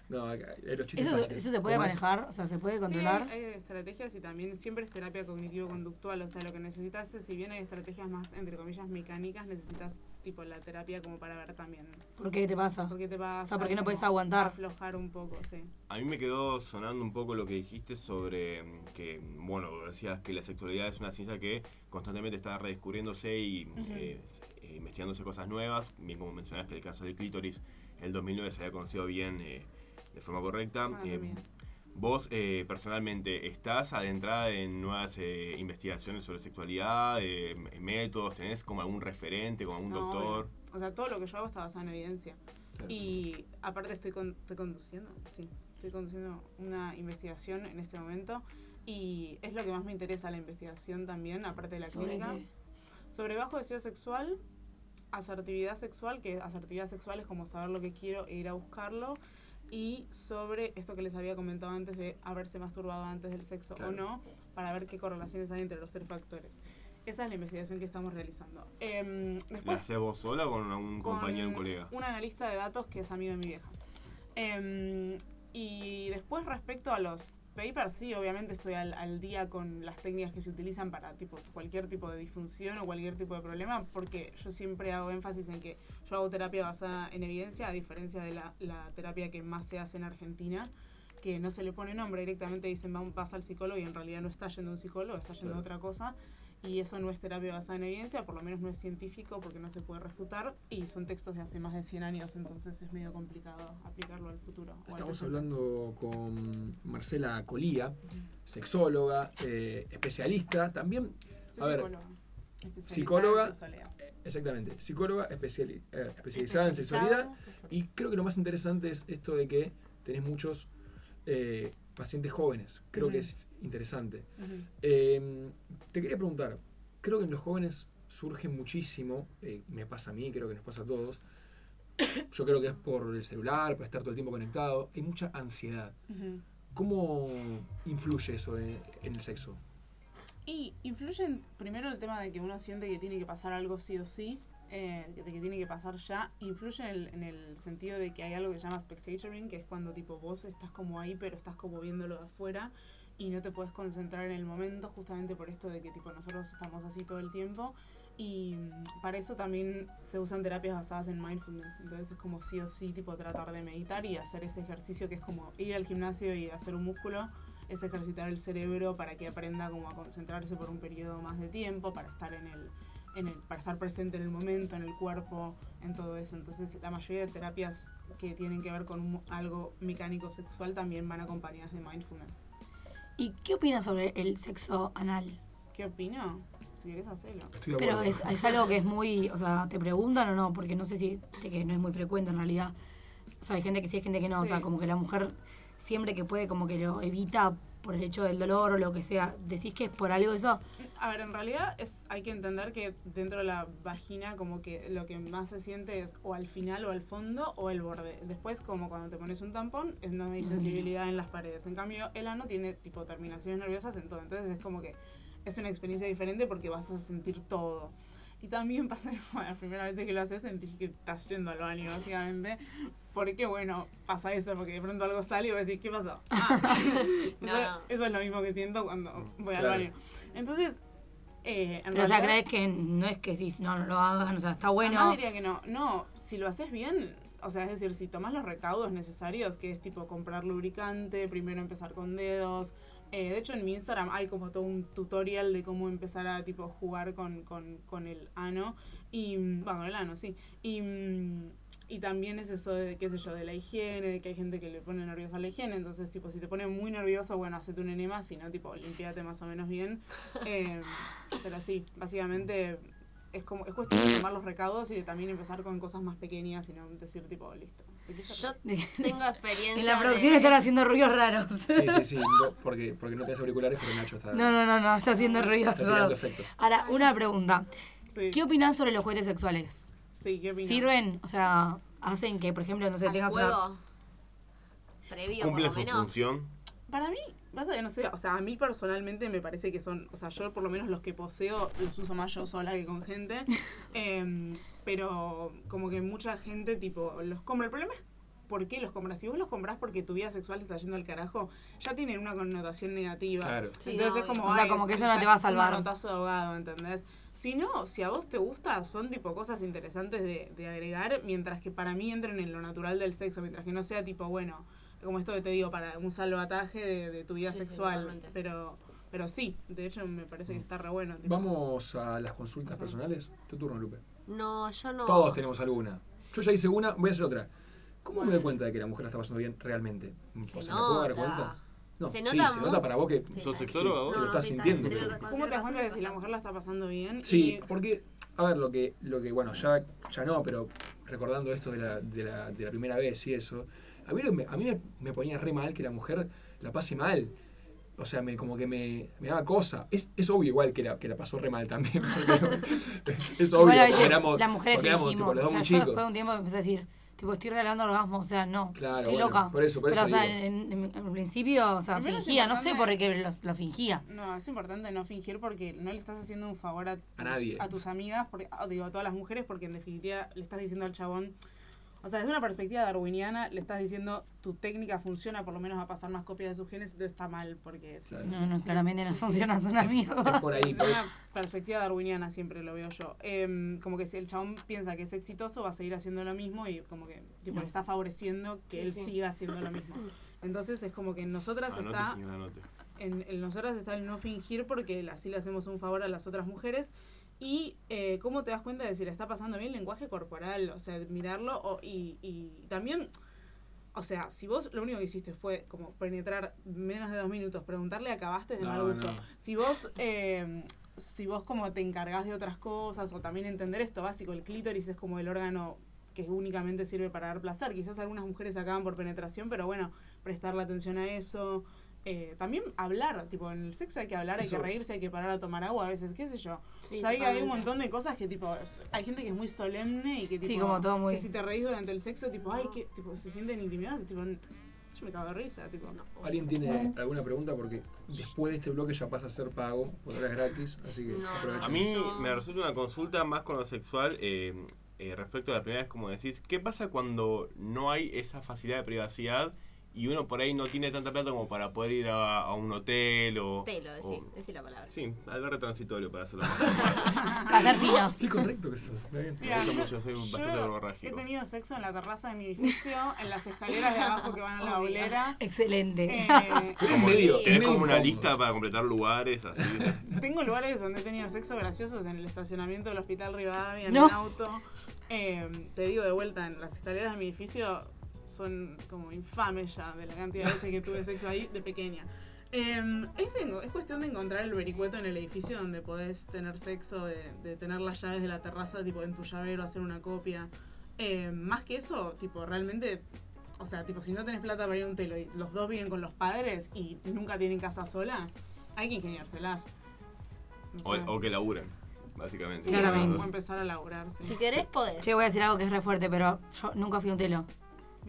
Speaker 3: no, acá, los chistes
Speaker 4: ¿Eso, se-
Speaker 3: fáciles.
Speaker 4: eso se puede manejar? O sea, ¿se puede
Speaker 9: Sí,
Speaker 4: controlar?
Speaker 9: hay, hay estrategias y también siempre es terapia cognitivo-conductual. O sea, lo que necesitas es, si bien hay estrategias más, entre comillas, mecánicas, necesitas tipo la terapia como para ver también
Speaker 4: ¿Por qué te pasa?
Speaker 9: por qué te pasa.
Speaker 4: O sea, ¿por qué no puedes aguantar?
Speaker 9: Aflojar un poco, sí.
Speaker 8: A mí me quedó sonando un poco lo que dijiste sobre mm, que, bueno, decías que la sexualidad es una ciencia que constantemente está redescubriéndose y eh, eh, investigándose cosas nuevas. Bien como mencionaste el caso del clítoris, en el 2009 se había conocido bien eh, de forma correcta. Eh, vos, eh, personalmente, ¿estás adentrada en nuevas eh, investigaciones sobre sexualidad, eh, métodos? ¿Tenés como algún referente, como algún
Speaker 9: No,
Speaker 8: doctor?
Speaker 9: obvio. O sea, todo lo que yo hago está basado en evidencia.
Speaker 3: Claro.
Speaker 9: Y aparte estoy, con- estoy conduciendo, sí, estoy conduciendo una investigación en este momento y es lo que más me interesa la investigación también, aparte de la
Speaker 4: ¿Sobre
Speaker 9: clínica.
Speaker 4: qué?
Speaker 9: Sobre bajo deseo sexual, asertividad sexual, que asertividad sexual es como saber lo que quiero e ir a buscarlo. Y sobre esto que les había comentado antes de haberse masturbado antes del sexo
Speaker 3: Claro.
Speaker 9: o no, para ver qué correlaciones hay entre los tres factores. Esa es la investigación que estamos realizando.
Speaker 8: ¿La
Speaker 9: después,
Speaker 8: haces vos sola o con
Speaker 9: con
Speaker 8: compañero, un colega?
Speaker 9: Un analista de datos que es amigo de mi vieja. Em, y después respecto a los papers, sí, obviamente estoy al, al día con las técnicas que se utilizan para tipo cualquier tipo de disfunción o cualquier tipo de problema, porque yo siempre hago énfasis en que yo hago terapia basada en evidencia, a diferencia de la, la terapia que más se hace en Argentina, que no se le pone nombre, directamente dicen "Va- vas al psicólogo y en realidad no está yendo a un psicólogo, está yendo a otra cosa. Y eso no es terapia basada en evidencia, por lo menos no es científico porque no se puede refutar y son textos de hace más de 100 años, entonces es medio complicado aplicarlo al futuro. al
Speaker 3: Estamos hablando con Marcela Colía, sexóloga, eh, especialista, también,
Speaker 9: Soy
Speaker 3: a ver,
Speaker 9: psicóloga, especializada
Speaker 3: psicóloga,
Speaker 9: en
Speaker 3: eh, exactamente, psicóloga especiali- eh, especializada en sexualidad y creo que lo más interesante es esto de que tenés muchos eh, pacientes jóvenes, creo que es interesante.
Speaker 9: Ujú.
Speaker 3: Eh, te quería preguntar, creo que en los jóvenes surge muchísimo, eh, me pasa a mí, creo que nos pasa a todos, yo creo que es por el celular, por estar todo el tiempo conectado, hay mucha ansiedad.
Speaker 9: Ujú.
Speaker 3: ¿Cómo influye eso en, en el sexo?
Speaker 9: Y influyen primero el tema de que uno siente que tiene que pasar algo sí o sí, eh, de que tiene que pasar ya, influye en el, en el sentido de que hay algo que se llama spectatoring, que es cuando tipo vos estás como ahí, pero estás como viéndolo de afuera y no te puedes concentrar en el momento, justamente por esto de que tipo nosotros estamos así todo el tiempo. Y para eso también se usan terapias basadas en mindfulness. Entonces es como sí o sí, tipo tratar de meditar y hacer ese ejercicio que es como ir al gimnasio y hacer un músculo, es ejercitar el cerebro para que aprenda como a concentrarse por un periodo más de tiempo, para estar en el, en el, para estar presente en el momento, en el cuerpo, en todo eso. Entonces la mayoría de terapias que tienen que ver con un- algo mecánico sexual también van acompañadas de mindfulness.
Speaker 4: ¿Y qué opinas sobre el sexo anal?
Speaker 9: ¿Qué opino? Si querés hacerlo.
Speaker 4: Pero es, es algo que es muy, o sea, ¿te preguntan o no? Porque no sé si, de que no es muy frecuente en realidad. O sea, hay gente que sí, hay gente que no. O sea, como que la mujer siempre que puede como que lo evita por el hecho del dolor o lo que sea. ¿Decís que es por algo eso?
Speaker 9: A ver, en realidad es, hay que entender que dentro de la vagina como que lo que más se siente es o al final o al fondo o el borde. Después como cuando te pones un tampón es no hay sensibilidad en las paredes. En cambio el ano tiene tipo terminaciones nerviosas en todo. Entonces es como que es una experiencia diferente porque vas a sentir todo. Y también pasa bueno, las primeras veces que lo haces sentís que estás yendo al baño básicamente. Porque bueno, pasa eso, porque de pronto algo sale y vos decís, ¿qué pasó? Ah.
Speaker 6: No,
Speaker 9: eso,
Speaker 6: no.
Speaker 9: eso es lo mismo que siento cuando voy al baño. Entonces, eh, en
Speaker 4: Pero, o sea,
Speaker 9: realidad-
Speaker 4: ¿crees que no es que sí, no, no lo hagan? O sea, está bueno.
Speaker 9: Además diría que no. No, si lo haces bien, o sea, es decir, si tomas los recaudos necesarios, que es tipo comprar lubricante, primero empezar con dedos. Eh, de hecho, en mi Instagram hay como todo un tutorial de cómo empezar a tipo jugar con, con, con el ano. Y, mm, bueno, el ano, sí. Y mm, Y también es eso de, qué sé yo, de la higiene, de que hay gente que le pone nerviosa la higiene. Entonces, tipo, si te pone muy nervioso, bueno, hacete un enema, si no, tipo, limpiate más o menos bien. Eh, pero sí, básicamente es como es cuestión de tomar los recaudos y de también empezar con cosas más pequeñas y no decir, tipo, listo.
Speaker 6: Yo tengo experiencia.
Speaker 4: En la producción
Speaker 6: de-
Speaker 4: están haciendo ruidos raros.
Speaker 3: Sí, sí, sí. no, porque, porque no tenés auriculares, pero Nacho está.
Speaker 4: No, no, no, no, está haciendo ruidos
Speaker 3: Está tirando
Speaker 4: raros. Ahora, una pregunta.
Speaker 9: Sí.
Speaker 4: ¿Qué opinás sobre los juguetes sexuales?
Speaker 9: Sí, ¿qué opinas?
Speaker 4: ¿Sirven? O sea, hacen que, por ejemplo, no sé, tengas una...
Speaker 6: juego previo,
Speaker 8: Cumple
Speaker 6: por lo
Speaker 8: su
Speaker 6: menos.
Speaker 8: función.
Speaker 9: Para mí, pasa que no sé, o sea, a mí personalmente me parece que son, o sea, yo por lo menos los que poseo los uso más yo sola que con gente, Em, pero como que mucha gente tipo los compra. El problema es por qué los compras. Si vos los compras porque tu vida sexual te está yendo al carajo, ya tienen una connotación negativa.
Speaker 3: Claro.
Speaker 6: Sí,
Speaker 9: Entonces
Speaker 6: no,
Speaker 9: es como,
Speaker 4: O sea, como que eso
Speaker 9: es-
Speaker 4: no te va a
Speaker 9: un
Speaker 4: salvar.
Speaker 9: manotazo de ahogado, ¿entendés? Si no, si a vos te gusta, son tipo cosas interesantes de, de agregar, mientras que para mí entren en lo natural del sexo, mientras que no sea tipo, bueno, como esto que te digo, para un salvataje de, de tu vida
Speaker 6: Sí, sí,
Speaker 9: sexual. pero, pero sí, de hecho me parece que está re bueno. tipo.
Speaker 3: Vamos a las consultas personales. Tu turno, Lupe.
Speaker 6: No, yo no.
Speaker 3: Todos tenemos alguna. Yo ya hice una, voy a hacer otra. ¿Cómo me doy cuenta de que la mujer la está pasando bien realmente?
Speaker 6: Se
Speaker 3: o sea, ¿me puedo dar cuenta? No,
Speaker 6: Se
Speaker 3: sí,
Speaker 6: nota
Speaker 3: se
Speaker 6: mu-
Speaker 3: nota para vos que,
Speaker 6: Sí,
Speaker 8: ¿Sos sexóloga vos?
Speaker 3: que lo estás
Speaker 6: sí,
Speaker 3: sintiendo. pero-
Speaker 9: ¿Cómo te das cuenta de si la mujer la está pasando bien?
Speaker 3: Sí,
Speaker 9: Y-
Speaker 3: porque, a ver, lo que, lo que bueno, ya, ya no, pero recordando esto de la, de la, de la primera vez y eso, a mí, a mí me, me ponía re mal que la mujer la pase mal. O sea, me, como que me, me daba cosa. Es, es obvio igual que la, que la pasó re mal también. porque- es obvio.
Speaker 4: Veces
Speaker 3: éramos-
Speaker 4: las mujeres
Speaker 3: éramos,
Speaker 4: fingimos.
Speaker 3: tipo,
Speaker 4: o sea,
Speaker 3: muy
Speaker 4: yo
Speaker 3: chicos.
Speaker 4: después de un tiempo empecé a decir, tipo, estoy regalando orgasmos. O sea, no.
Speaker 3: Claro,
Speaker 4: estoy
Speaker 3: bueno,
Speaker 4: loca.
Speaker 3: por eso- por
Speaker 4: Pero,
Speaker 3: eso
Speaker 4: o sea, en, en- en principio, o sea,
Speaker 9: Primero
Speaker 4: fingía. No sé por qué lo, lo fingía.
Speaker 9: No, es importante no fingir porque no le estás haciendo un favor a tus,
Speaker 3: nadie.
Speaker 9: a tus amigas, porque, digo, a todas las mujeres, porque en definitiva le estás diciendo al chabón, o sea, desde una perspectiva darwiniana, le estás diciendo tu técnica funciona, por lo menos va a pasar más copias de sus genes, entonces está mal, porque si-
Speaker 3: Claro.
Speaker 4: No, no, claramente no funciona, es una
Speaker 3: Es
Speaker 4: mierda.
Speaker 3: por ahí,
Speaker 9: desde
Speaker 3: por eso.
Speaker 9: una perspectiva darwiniana siempre lo veo yo. Em, como que si el chabón piensa que es exitoso, va a seguir haciendo lo mismo y como que tipo, le está favoreciendo que
Speaker 6: Sí,
Speaker 9: él
Speaker 6: sí.
Speaker 9: siga haciendo lo mismo. Entonces es como que en nosotras
Speaker 8: Anote,
Speaker 9: está
Speaker 8: señora,
Speaker 9: en, en nosotras está el no fingir porque así le hacemos un favor a las otras mujeres. Y eh, cómo te das cuenta de si le está pasando bien el lenguaje corporal, o sea, mirarlo o- y, y también, o sea, si vos lo único que hiciste fue como penetrar menos de dos minutos, preguntarle acabaste de mal gusto.
Speaker 3: no.
Speaker 9: Si vos, eh, si vos como te encargás de otras cosas o también entender esto básico, el clítoris es como el órgano que únicamente sirve para dar placer. Quizás algunas mujeres acaban por penetración, pero bueno, prestarle atención a eso. Eh, también hablar, tipo, en el sexo hay que hablar, hay que reírse, hay que parar a tomar agua a veces, qué sé yo.
Speaker 6: Sí,
Speaker 9: o sea, hay, hay un montón de cosas que, tipo, hay gente que es muy solemne y que, tipo,
Speaker 4: Sí, como todo muy-
Speaker 9: que si te reís durante el sexo, tipo, ay, que, tipo, se sienten intimidados, tipo, yo me cago de risa, tipo.
Speaker 3: ¿Alguien tiene alguna pregunta? Porque después de este bloque ya pasa a ser pago, por ahora es gratis, así que
Speaker 6: No.
Speaker 8: A mí
Speaker 6: No.
Speaker 8: me resulta una consulta más con lo sexual eh, eh, respecto a la primera vez, como decís, ¿qué pasa cuando no hay esa facilidad de privacidad y uno por ahí no tiene tanta plata como para poder ir a, a un hotel o...
Speaker 6: Telo,
Speaker 8: o-
Speaker 6: decí la palabra.
Speaker 8: Sí, albergue transitorio para hacerlo.
Speaker 4: Para ser finos.
Speaker 3: Qué correcto que sos,
Speaker 8: gusta mucho, soy bastante
Speaker 9: he tenido sexo en la terraza de mi edificio, en las escaleras de abajo que van a la bolera.
Speaker 4: Excelente.
Speaker 9: Eh,
Speaker 3: Es medio,
Speaker 8: Tenés como una lista para completar lugares, así.
Speaker 9: Tengo lugares donde he tenido sexo graciosos en el estacionamiento del hospital Rivadavia, en
Speaker 4: No.
Speaker 9: el auto. Eh, te digo de vuelta, en las escaleras de mi edificio son como infames ya de la cantidad de veces que tuve sexo ahí de pequeña. Eh, es, en- es cuestión de encontrar el vericueto en el edificio donde podés tener sexo, de, de tener las llaves de la terraza tipo en tu llavero, hacer una copia. Eh, más que eso, tipo, realmente, o sea, tipo, si no tenés plata para ir a un telo y los dos viven con los padres y nunca tienen casa sola, hay que ingeniárselas.
Speaker 8: O,
Speaker 9: sé.
Speaker 8: o que laburen, básicamente.
Speaker 9: Sí,
Speaker 4: Claramente.
Speaker 9: O empezar a laburar, sí.
Speaker 6: Si querés, podés.
Speaker 4: Che, voy a decir algo que es re fuerte, pero yo nunca fui a un telo.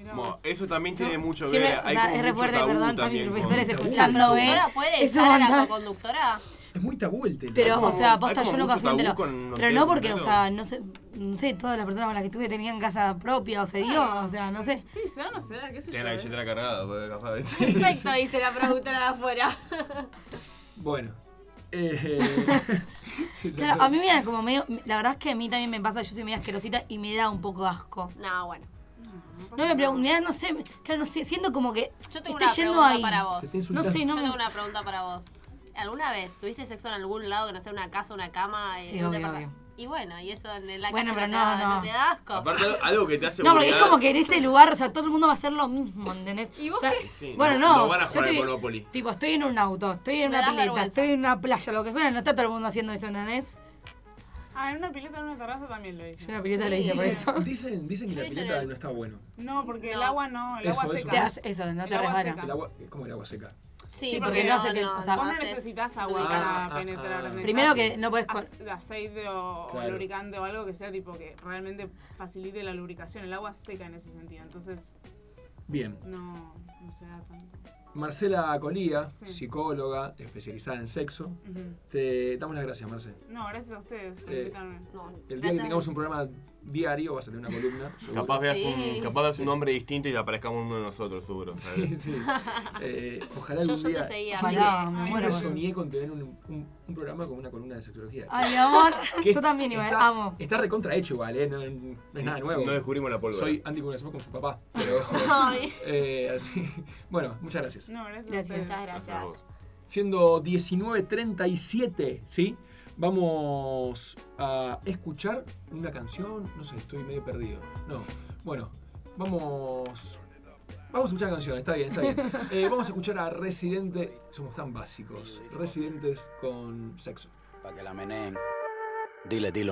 Speaker 8: Bueno, eso también
Speaker 4: Sí,
Speaker 8: tiene mucho que
Speaker 4: siempre-
Speaker 8: ver.
Speaker 4: o
Speaker 8: Hay
Speaker 4: sea,
Speaker 8: como
Speaker 4: es re fuerte, perdón, están mis
Speaker 8: también con-
Speaker 4: profesores
Speaker 3: tabú.
Speaker 4: escuchando, ¿eh?
Speaker 6: ¿Conductora puede
Speaker 4: Es un
Speaker 6: dejar a la
Speaker 4: montón.
Speaker 6: conductora?
Speaker 3: Es muy tabú el telo.
Speaker 4: Pero,
Speaker 8: como-
Speaker 4: o sea, posta, yo nunca
Speaker 8: mucho
Speaker 4: fui a un
Speaker 8: tabú
Speaker 4: telo.
Speaker 8: con un
Speaker 4: Pero no porque, o sea, no sé, no sé, todas las personas con las que estuve tenían casa propia, o se dio, o sea, no sé.
Speaker 9: Sí, se da o no se da, qué sé yo.
Speaker 8: Tiene la
Speaker 9: ¿eh?
Speaker 8: billetera cargada, porque capaz.
Speaker 6: Perfecto, dice la productora de afuera.
Speaker 3: Bueno. Eh, sí,
Speaker 4: Claro, a mí me da como medio. La verdad es que a mí también me pasa, yo soy medio asquerosita y me da un poco de asco.
Speaker 6: No, bueno.
Speaker 4: No me da, no sé, claro, no sé, siento como que.
Speaker 6: Yo tengo
Speaker 4: estoy
Speaker 6: una
Speaker 4: yendo
Speaker 6: pregunta
Speaker 4: ahí.
Speaker 6: para vos.
Speaker 4: No sé, no
Speaker 6: Yo
Speaker 4: me.
Speaker 6: tengo una pregunta para vos. ¿Alguna vez tuviste sexo en algún lado que no sea una casa, una cama? eh,
Speaker 4: Sí, obvio, obvio.
Speaker 6: Y bueno, y eso en la
Speaker 4: Bueno,
Speaker 6: calle
Speaker 4: pero
Speaker 6: no, te da,
Speaker 4: no, no.
Speaker 6: te da asco.
Speaker 8: Aparte, algo que te hace
Speaker 4: No, porque es como que en ese lugar, o sea, todo el mundo va a hacer lo mismo, ¿entendés?
Speaker 5: ¿Y vos
Speaker 4: O sea,
Speaker 5: qué?
Speaker 8: Sí,
Speaker 4: bueno,
Speaker 8: no-
Speaker 4: no.
Speaker 8: van a
Speaker 4: yo
Speaker 8: jugar al
Speaker 4: estoy-
Speaker 8: Monopoly.
Speaker 4: Tipo, estoy en un auto, estoy en
Speaker 6: Me
Speaker 4: una pileta,
Speaker 6: vergüenza.
Speaker 4: estoy en una playa, lo que fuera, no está todo el mundo haciendo eso, ¿entendés?
Speaker 9: Ah, en una pileta, en una terraza también lo hice.
Speaker 4: Yo una pileta le hice por eso.
Speaker 3: Dicen, dicen que
Speaker 6: Yo
Speaker 3: la
Speaker 6: hice
Speaker 3: pileta
Speaker 6: el-
Speaker 3: no está bueno.
Speaker 9: No, porque el
Speaker 6: No.
Speaker 9: agua no, el
Speaker 3: Eso,
Speaker 9: agua
Speaker 3: eso.
Speaker 9: seca.
Speaker 4: Hace eso, no
Speaker 9: El
Speaker 4: te
Speaker 9: agua
Speaker 4: resbala.
Speaker 9: seca.
Speaker 3: El agua, ¿Cómo el agua seca?
Speaker 6: Sí,
Speaker 4: Sí,
Speaker 6: porque,
Speaker 4: porque
Speaker 6: no,
Speaker 4: no hace que-
Speaker 6: no,
Speaker 4: o sea,
Speaker 9: Vos no
Speaker 6: haces
Speaker 9: necesitas agua
Speaker 6: lubricante.
Speaker 3: Ah,
Speaker 9: para
Speaker 3: ah,
Speaker 9: penetrar.
Speaker 3: ah.
Speaker 9: necesitas
Speaker 4: Primero que no puedes con-
Speaker 9: de aceite o, o
Speaker 3: Claro.
Speaker 9: lubricante o algo que sea tipo que realmente facilite la lubricación. El agua seca en ese sentido, entonces
Speaker 3: Bien.
Speaker 9: no, no se da tanto.
Speaker 3: Marcela Colía,
Speaker 9: Sí.
Speaker 3: psicóloga especializada en sexo. Te damos las gracias, Marce.
Speaker 9: No, gracias a ustedes por
Speaker 3: Eh,
Speaker 9: invitarme.
Speaker 6: No,
Speaker 3: El día que tengamos un programa diario vas a tener una columna. seguro.
Speaker 8: Capaz veas,
Speaker 6: Sí.
Speaker 8: un, capaz veas un nombre distinto y aparezcamos uno de nosotros, seguro.
Speaker 3: Sí, sí. Eh, ojalá
Speaker 6: Yo-
Speaker 3: algún
Speaker 6: yo te
Speaker 3: día.
Speaker 6: seguía,
Speaker 4: Ojalá,
Speaker 3: siempre
Speaker 4: por-
Speaker 3: soñé con tener un, un- un programa con una columna de sexología.
Speaker 4: Ay, mi amor,
Speaker 3: Que
Speaker 4: yo también igual,
Speaker 3: está,
Speaker 4: amo.
Speaker 3: Está recontra hecho igual, ¿eh? no, no es nada nuevo.
Speaker 8: No descubrimos la pólvora.
Speaker 3: Soy Andy Curazao con su papá. Pero,
Speaker 6: Ay,
Speaker 3: eh, así. Bueno, muchas gracias.
Speaker 9: No, gracias,
Speaker 4: Gracias.
Speaker 8: Gracias
Speaker 6: gracias.
Speaker 3: Siendo 19.37, ¿sí? Vamos a escuchar una canción. No sé, estoy medio perdido. No, bueno, vamos. Vamos a escuchar canción, está bien, está bien. Eh, vamos a escuchar a Residente. Somos tan básicos. Residentes con sexo.
Speaker 2: Pa' que la meneen. Dile, dilo.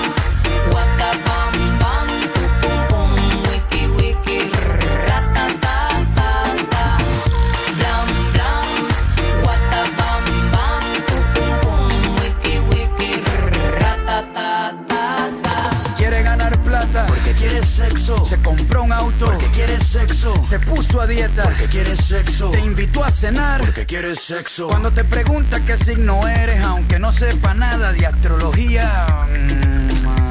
Speaker 2: quiere sexo. Se compró un auto porque quiere sexo. Se puso a dieta porque quiere sexo. Te invitó a cenar porque quiere sexo. Cuando te pregunta qué signo eres, aunque no sepa nada de astrología. mm,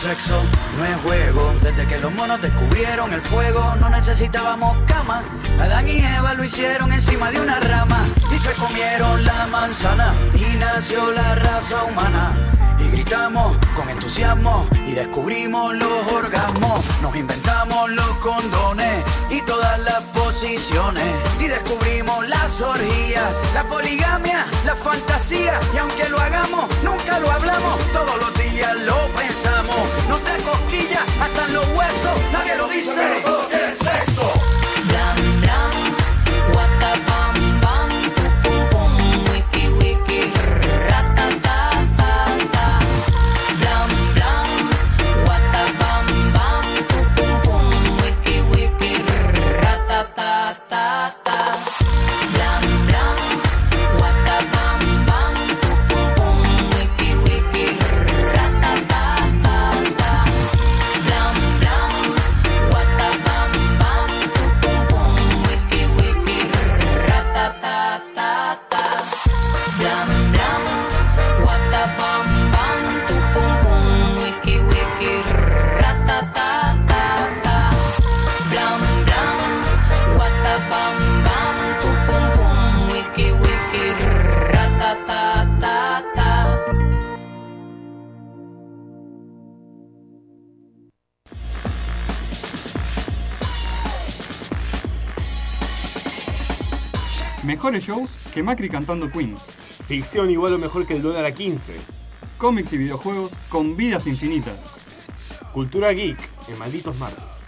Speaker 2: Sexo, no es juego. Desde que los monos descubrieron el fuego, no necesitábamos cama. Adán y Eva lo hicieron encima de una rama. Y se comieron la manzana. Y nació la raza humana. Y gritamos con entusiasmo. Y descubrimos los orgasmos. Nos inventamos los condones. Y todas las posiciones. Y descubrimos las orgías. La poligamia, la fantasía. Y aunque lo hagamos, nunca lo hablamos. Todos los días lo pensamos. No te cosquillas hasta en los huesos. Nadie lo dice.
Speaker 7: Mejores shows que Macri cantando Queen.
Speaker 8: Ficción igual o mejor que el dólar a 15.
Speaker 7: cómics y videojuegos con vidas infinitas.
Speaker 10: Cultura Geek en Malditos Martes.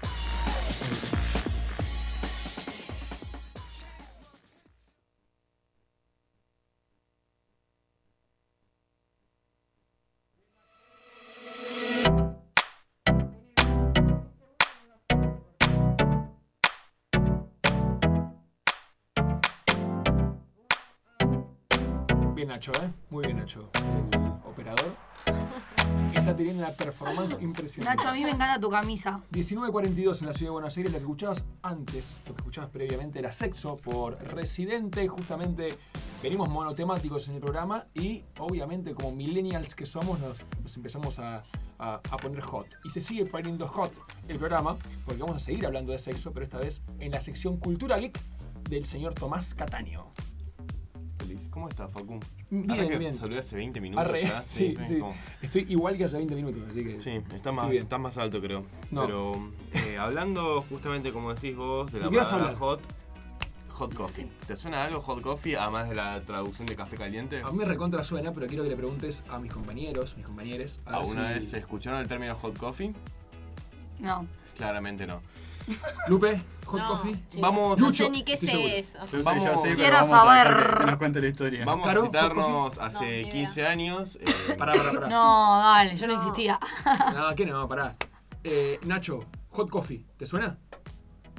Speaker 3: Nacho, ¿eh? Muy bien Nacho. El operador está teniendo una performance impresionante.
Speaker 4: Nacho, a mí me encanta tu camisa.
Speaker 3: 19.42 en la ciudad de Buenos Aires, lo que escuchabas antes, lo que escuchabas previamente era Sexo por Residente, justamente venimos monotemáticos en el programa y obviamente como millennials que somos nos, nos empezamos a, a- a poner hot. Y se sigue poniendo hot el programa porque vamos a seguir hablando de sexo, pero esta vez en la sección Cultura Geek del señor Tomás Cataño.
Speaker 10: ¿Cómo estás, Facu?
Speaker 3: Bien,
Speaker 10: que
Speaker 3: bien.
Speaker 10: Saludé hace 20 minutos
Speaker 3: Arre,
Speaker 10: ya.
Speaker 3: sí. Estoy igual que hace 20 minutos, así que...
Speaker 10: Sí, está
Speaker 3: estoy
Speaker 10: más, está más alto, creo.
Speaker 3: No.
Speaker 10: Pero eh, hablando justamente, como decís vos, de la
Speaker 3: ¿De qué vas a
Speaker 10: palabra hot, hot coffee. ¿Te suena algo hot coffee, además de la traducción de café caliente?
Speaker 3: A mí me recontra suena, pero quiero que le preguntes a mis compañeros, mis ver
Speaker 10: ¿Alguna
Speaker 3: si-
Speaker 10: vez escucharon el término hot coffee?
Speaker 4: No.
Speaker 10: Claramente no.
Speaker 3: Lupe, hot
Speaker 6: No,
Speaker 3: coffee.
Speaker 6: chicos,
Speaker 10: Vamos-
Speaker 6: no
Speaker 3: Lucho,
Speaker 6: sé ni qué sé
Speaker 3: seguro.
Speaker 6: eso.
Speaker 7: Yo
Speaker 10: Vamos-
Speaker 7: sé, yo sé, pero
Speaker 4: Quiero
Speaker 7: vamos a
Speaker 4: saber.
Speaker 7: que, que nos cuente la historia.
Speaker 10: Vamos
Speaker 3: Claro,
Speaker 10: a citarnos
Speaker 6: No,
Speaker 10: hace
Speaker 6: idea.
Speaker 10: 15 años. eh,
Speaker 3: Pará, pará, pará.
Speaker 4: No, dale, yo no,
Speaker 6: No.
Speaker 4: existía.
Speaker 3: No, que no, pará. Eh, Nacho, hot coffee, ¿te suena?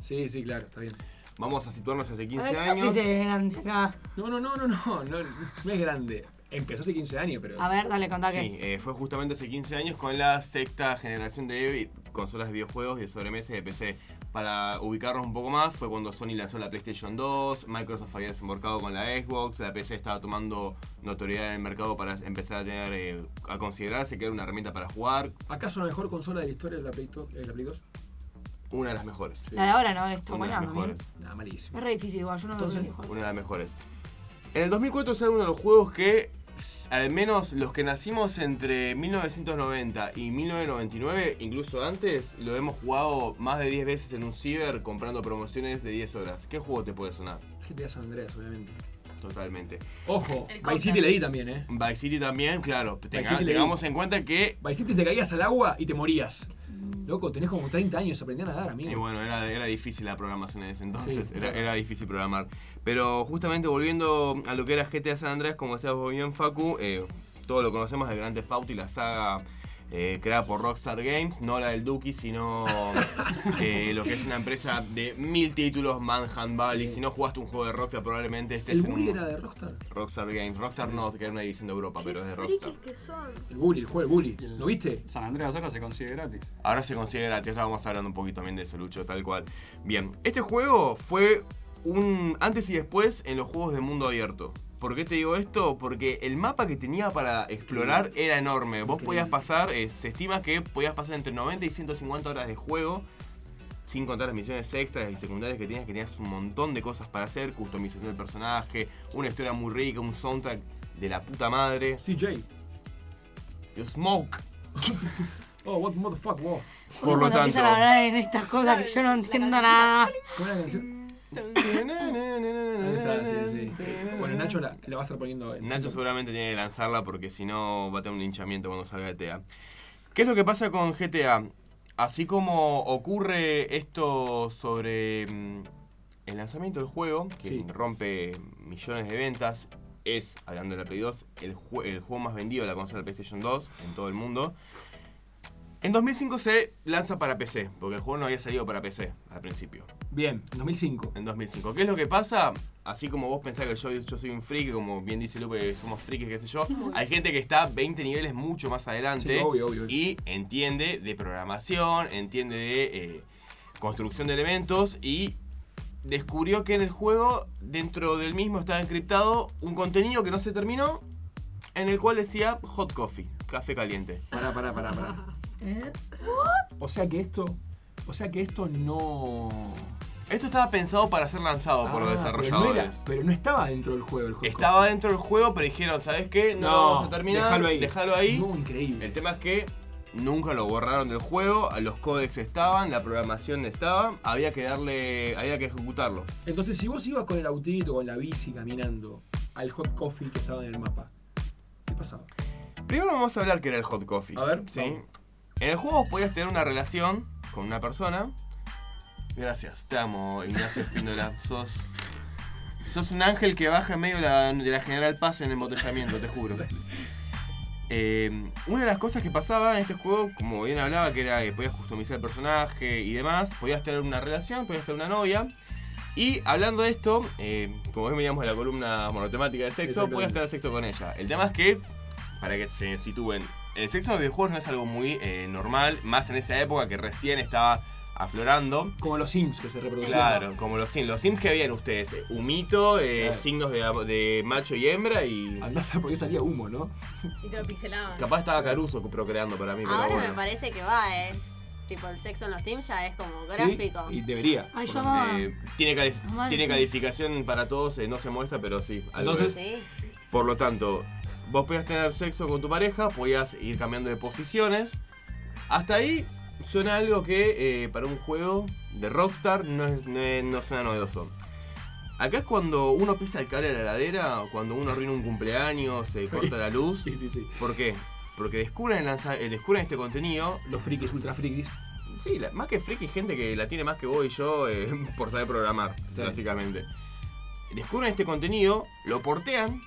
Speaker 3: Sí, sí, claro, está bien.
Speaker 10: Vamos a situarnos hace
Speaker 4: A
Speaker 10: 15
Speaker 4: ver, ¿qué
Speaker 10: años.
Speaker 4: grande acá?
Speaker 3: No, no, no, no, no, no, no es grande. Empezó hace 15 años, pero.
Speaker 4: A ver, dale, contá qué
Speaker 10: Sí,
Speaker 4: es.
Speaker 10: eh, fue justamente hace 15 años con la sexta generación de consolas de videojuegos y de sobremesa y de PC. Para ubicarnos un poco más, fue cuando Sony lanzó la PlayStation 2, Microsoft había desembarcado con la Xbox, la PC estaba tomando notoriedad en el mercado para empezar a tener, eh, a considerarse que era una herramienta para jugar,
Speaker 3: ¿Acaso la mejor consola de la historia es la Play, to- eh, la Play 2?
Speaker 10: una de las mejores.
Speaker 4: La de ahora no, está
Speaker 10: Una de
Speaker 4: buena
Speaker 10: las mejores.
Speaker 3: Nada, malísimo.
Speaker 4: Es re difícil igual, yo no lo.
Speaker 10: Una de las mejores. En el 2004 sale uno de los juegos que, al menos los que nacimos entre 1990 y 1999, incluso antes, lo hemos jugado más de 10 veces en un ciber comprando promociones de 10 horas. ¿Qué juego te puede sonar?
Speaker 3: GTA San Andreas, obviamente.
Speaker 10: Totalmente.
Speaker 3: Ojo, Vice City
Speaker 6: Counter.
Speaker 3: le di también, ¿eh?
Speaker 10: Vice City también, claro. Tenga- tengamos en cuenta que
Speaker 3: Vice City te caías al agua y te morías. Loco, tenés como 30 años, aprendí a nadar, amigo.
Speaker 10: Y bueno, era, era difícil la programación en ese entonces,
Speaker 3: Sí,
Speaker 10: era,
Speaker 3: claro.
Speaker 10: era difícil programar. Pero justamente volviendo a lo que era GTA San Andreas, como decías vos bien, Facu, eh, todos lo conocemos, el Grand Theft Auto y la saga eh, creada por Rockstar Games, no la del Duki, sino eh, lo que es una empresa de mil títulos, Manhunt Valley.
Speaker 3: Sí.
Speaker 10: Si no jugaste un juego de Rockstar, probablemente estés
Speaker 3: ¿El
Speaker 10: en
Speaker 3: bully
Speaker 10: un...
Speaker 3: era de Rockstar?
Speaker 10: Rockstar Games, Rockstar North, que era una división de Europa, pero es de Rockstar.
Speaker 6: que son.
Speaker 3: El bully, el juego del bully. ¿Lo viste?
Speaker 7: San Andreas ahora se consigue gratis.
Speaker 10: Ahora se consigue gratis, ahora vamos hablando un poquito también de ese lucho, tal cual. Bien, este juego fue un antes y después en los juegos de mundo abierto. ¿Por qué te digo esto? Porque el mapa que tenía para explorar era enorme. Vos
Speaker 3: Increíble.
Speaker 10: podías pasar, eh, se estima que podías pasar entre 90 y 150 horas de juego, sin contar las misiones extras y secundarias que tenías, que tenías un montón de cosas para hacer, customización del personaje, una historia muy rica, un soundtrack de la puta madre.
Speaker 3: CJ.
Speaker 10: You smoke.
Speaker 3: Oh, what motherfucker, wow.
Speaker 10: Por lo
Speaker 4: empiezan a
Speaker 10: tanto-
Speaker 4: hablar en estas cosas que yo no entiendo nada.
Speaker 3: Sí. Bueno, Nacho la, la va a estar poniendo en
Speaker 10: Nacho seguramente tiene que lanzarla porque si no va a tener un linchamiento cuando salga GTA. ¿Qué es lo que pasa con GTA? Así como ocurre esto sobre mm, el lanzamiento del juego, que
Speaker 3: Sí.
Speaker 10: rompe millones de ventas, es, hablando de la Play 2, el, jue- el juego más vendido de la consola PlayStation 2 en todo el mundo. En 2005 se lanza para PC, porque el juego no había salido para PC al principio.
Speaker 3: Bien, en 2005.
Speaker 10: En 2005. ¿Qué es lo que pasa? Así como vos pensás que yo, yo soy un friki, como bien dice Lupe, que somos frikis, qué sé yo, hay gente que está 20 niveles mucho más adelante
Speaker 3: Sí, obvio, obvio.
Speaker 10: y entiende de programación, entiende de eh, construcción de elementos y descubrió que en el juego, dentro del mismo estaba encriptado un contenido que no se terminó, en el cual decía hot coffee, café caliente.
Speaker 3: Pará, pará, pará, pará.
Speaker 4: ¿Eh?
Speaker 3: O sea que esto. O sea que esto no.
Speaker 10: Esto estaba pensado para ser lanzado por los
Speaker 3: Ah,
Speaker 10: desarrolladores.
Speaker 3: Pero no, era- pero no estaba dentro del juego el juego.
Speaker 10: Estaba dentro del juego, pero dijeron, ¿sabes qué? No, lo vamos a terminar.
Speaker 3: Déjalo ahí.
Speaker 10: Déjalo ahí.
Speaker 3: No, increíble.
Speaker 10: El tema es que nunca lo borraron del juego, los códex estaban, la programación estaba, había que darle, había que ejecutarlo.
Speaker 3: Entonces, si vos ibas con el autito, con la bici caminando al hot coffee que estaba en el mapa, ¿qué pasaba?
Speaker 10: primero vamos a hablar que era el hot coffee.
Speaker 3: A ver,
Speaker 10: ¿sí?
Speaker 3: vamos.
Speaker 10: En el juego podías tener una relación con una persona. Gracias, te amo, Ignacio Espíndola. sos, sos un ángel que baja en medio de la, de la General Paz en el embotellamiento, te juro. Eh, una de las cosas que pasaba en este juego, como bien hablaba, que era que podías customizar el personaje y demás, podías tener una relación, podías tener una novia. Y hablando de esto, eh, como bien veníamos de la columna monotemática de sexo, podías tener sexo con ella. El tema es que, para que se sitúen, el sexo en los videojuegos no es algo muy eh, normal, más en esa época que recién estaba aflorando.
Speaker 3: Como los Sims que se reproducían.
Speaker 10: Claro, como los Sims. Los Sims que habían ustedes, eh, humito, eh,
Speaker 3: Claro.
Speaker 10: signos de, de macho y hembra y...
Speaker 3: Andás a por qué salía humo, ¿no?
Speaker 6: Y te lo pixelaban.
Speaker 10: Capaz estaba Caruso procreando para mí, pero
Speaker 6: Ahora
Speaker 10: bueno.
Speaker 6: me parece que va, eh. Tipo, el sexo en los Sims ya es como gráfico.
Speaker 3: Sí, y debería.
Speaker 4: Ay, yo.
Speaker 10: Eh, tiene cali- tiene calificación para todos, eh, no se muestra, pero sí. algo
Speaker 3: Entonces-
Speaker 10: es.
Speaker 6: Sí.
Speaker 10: Por lo tanto, vos podías tener sexo con tu pareja, podías ir cambiando de posiciones. Hasta ahí suena algo que eh, para un juego de Rockstar no, es, no, es- no suena novedoso. Acá es cuando uno pisa el cable de la heladera, cuando uno arruina un cumpleaños, se corta la luz.
Speaker 3: Sí, sí, sí.
Speaker 10: ¿Por qué? Porque descubren, el descubren este contenido.
Speaker 3: Los frikis, ultra frikis.
Speaker 10: Sí, la- más que friki, gente que la tiene más que vos y yo eh, por saber programar, básicamente. Descubren este contenido, lo portean,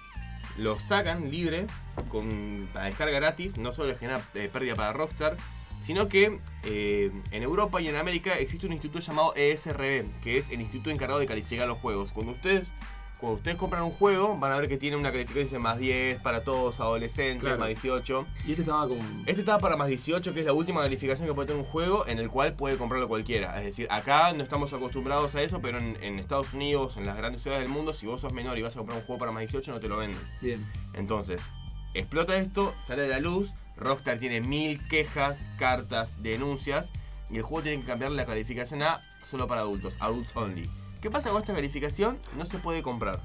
Speaker 10: lo sacan libre, con para descarga gratis, no solo genera eh, pérdida para Rockstar, sino que eh, en Europa y en América existe un instituto llamado ESRB, que es el instituto encargado de calificar los juegos. Cuando ustedes, cuando ustedes compran un juego, van a ver que tiene una calificación de más 10 para todos, adolescentes,
Speaker 3: Claro.
Speaker 10: más 18.
Speaker 3: Y este estaba como.
Speaker 10: Este estaba para más 18, que es la última calificación que puede tener un juego en el cual puede comprarlo cualquiera. Es decir, acá no estamos acostumbrados a eso, pero en, en Estados Unidos, en las grandes ciudades del mundo, si vos sos menor y vas a comprar un juego para más 18, no te lo venden.
Speaker 3: Bien.
Speaker 10: Entonces, explota esto, sale a la luz, Rockstar tiene mil quejas, cartas, denuncias, y el juego tiene que cambiar la calificación a solo para adultos, adults only. ¿Qué pasa con esta calificación? No se puede comprar.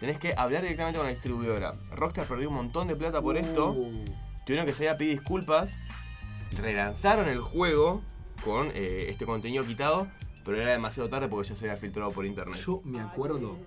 Speaker 10: Tenés que hablar directamente con la distribuidora. Rockstar perdió un montón de plata por esto
Speaker 3: Uh,
Speaker 10: tuvieron que salir a pedir disculpas, relanzaron el juego con eh, este contenido quitado, pero era demasiado tarde porque ya se había filtrado por internet.
Speaker 3: Yo me acuerdo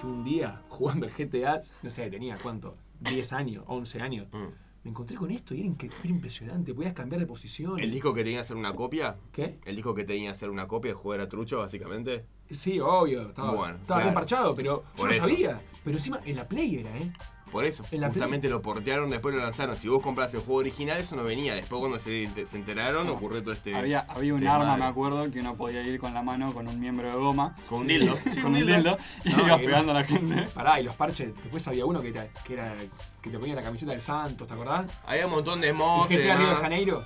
Speaker 3: que un día, jugando al GTA, no sé, tenía cuánto, 10 años, 11 años,
Speaker 10: Mm.
Speaker 3: Me encontré con esto y era, era impresionante. Podías cambiar de posición.
Speaker 10: El disco que tenía que hacer una copia,
Speaker 3: ¿Qué?
Speaker 10: el disco que tenía que hacer una copia, el juego era trucho básicamente.
Speaker 3: Sí, obvio. Estaba,
Speaker 10: Bueno,
Speaker 3: estaba bien
Speaker 10: claro.
Speaker 3: parchado, pero yo no sabía. Pero encima en la Play era, ¿eh?
Speaker 10: Por eso,
Speaker 3: En
Speaker 10: justamente lo portearon, después lo lanzaron. Si vos compras el juego original, eso no venía. Después cuando se, se enteraron,
Speaker 7: No.
Speaker 10: ocurrió todo este...
Speaker 7: Había, había un
Speaker 10: tema
Speaker 7: arma,
Speaker 10: de-
Speaker 7: me acuerdo, que uno podía ir con la mano con un miembro de goma.
Speaker 10: Con un dildo. Sí,
Speaker 7: con un dildo. Y
Speaker 3: No,
Speaker 7: ibas pegando a la gente.
Speaker 3: Pará, y los parches. Después había uno que era, que era que te ponía la camiseta del Santos, ¿te acordás?
Speaker 10: Había un montón de mods y
Speaker 3: GTA Río de. Janeiro.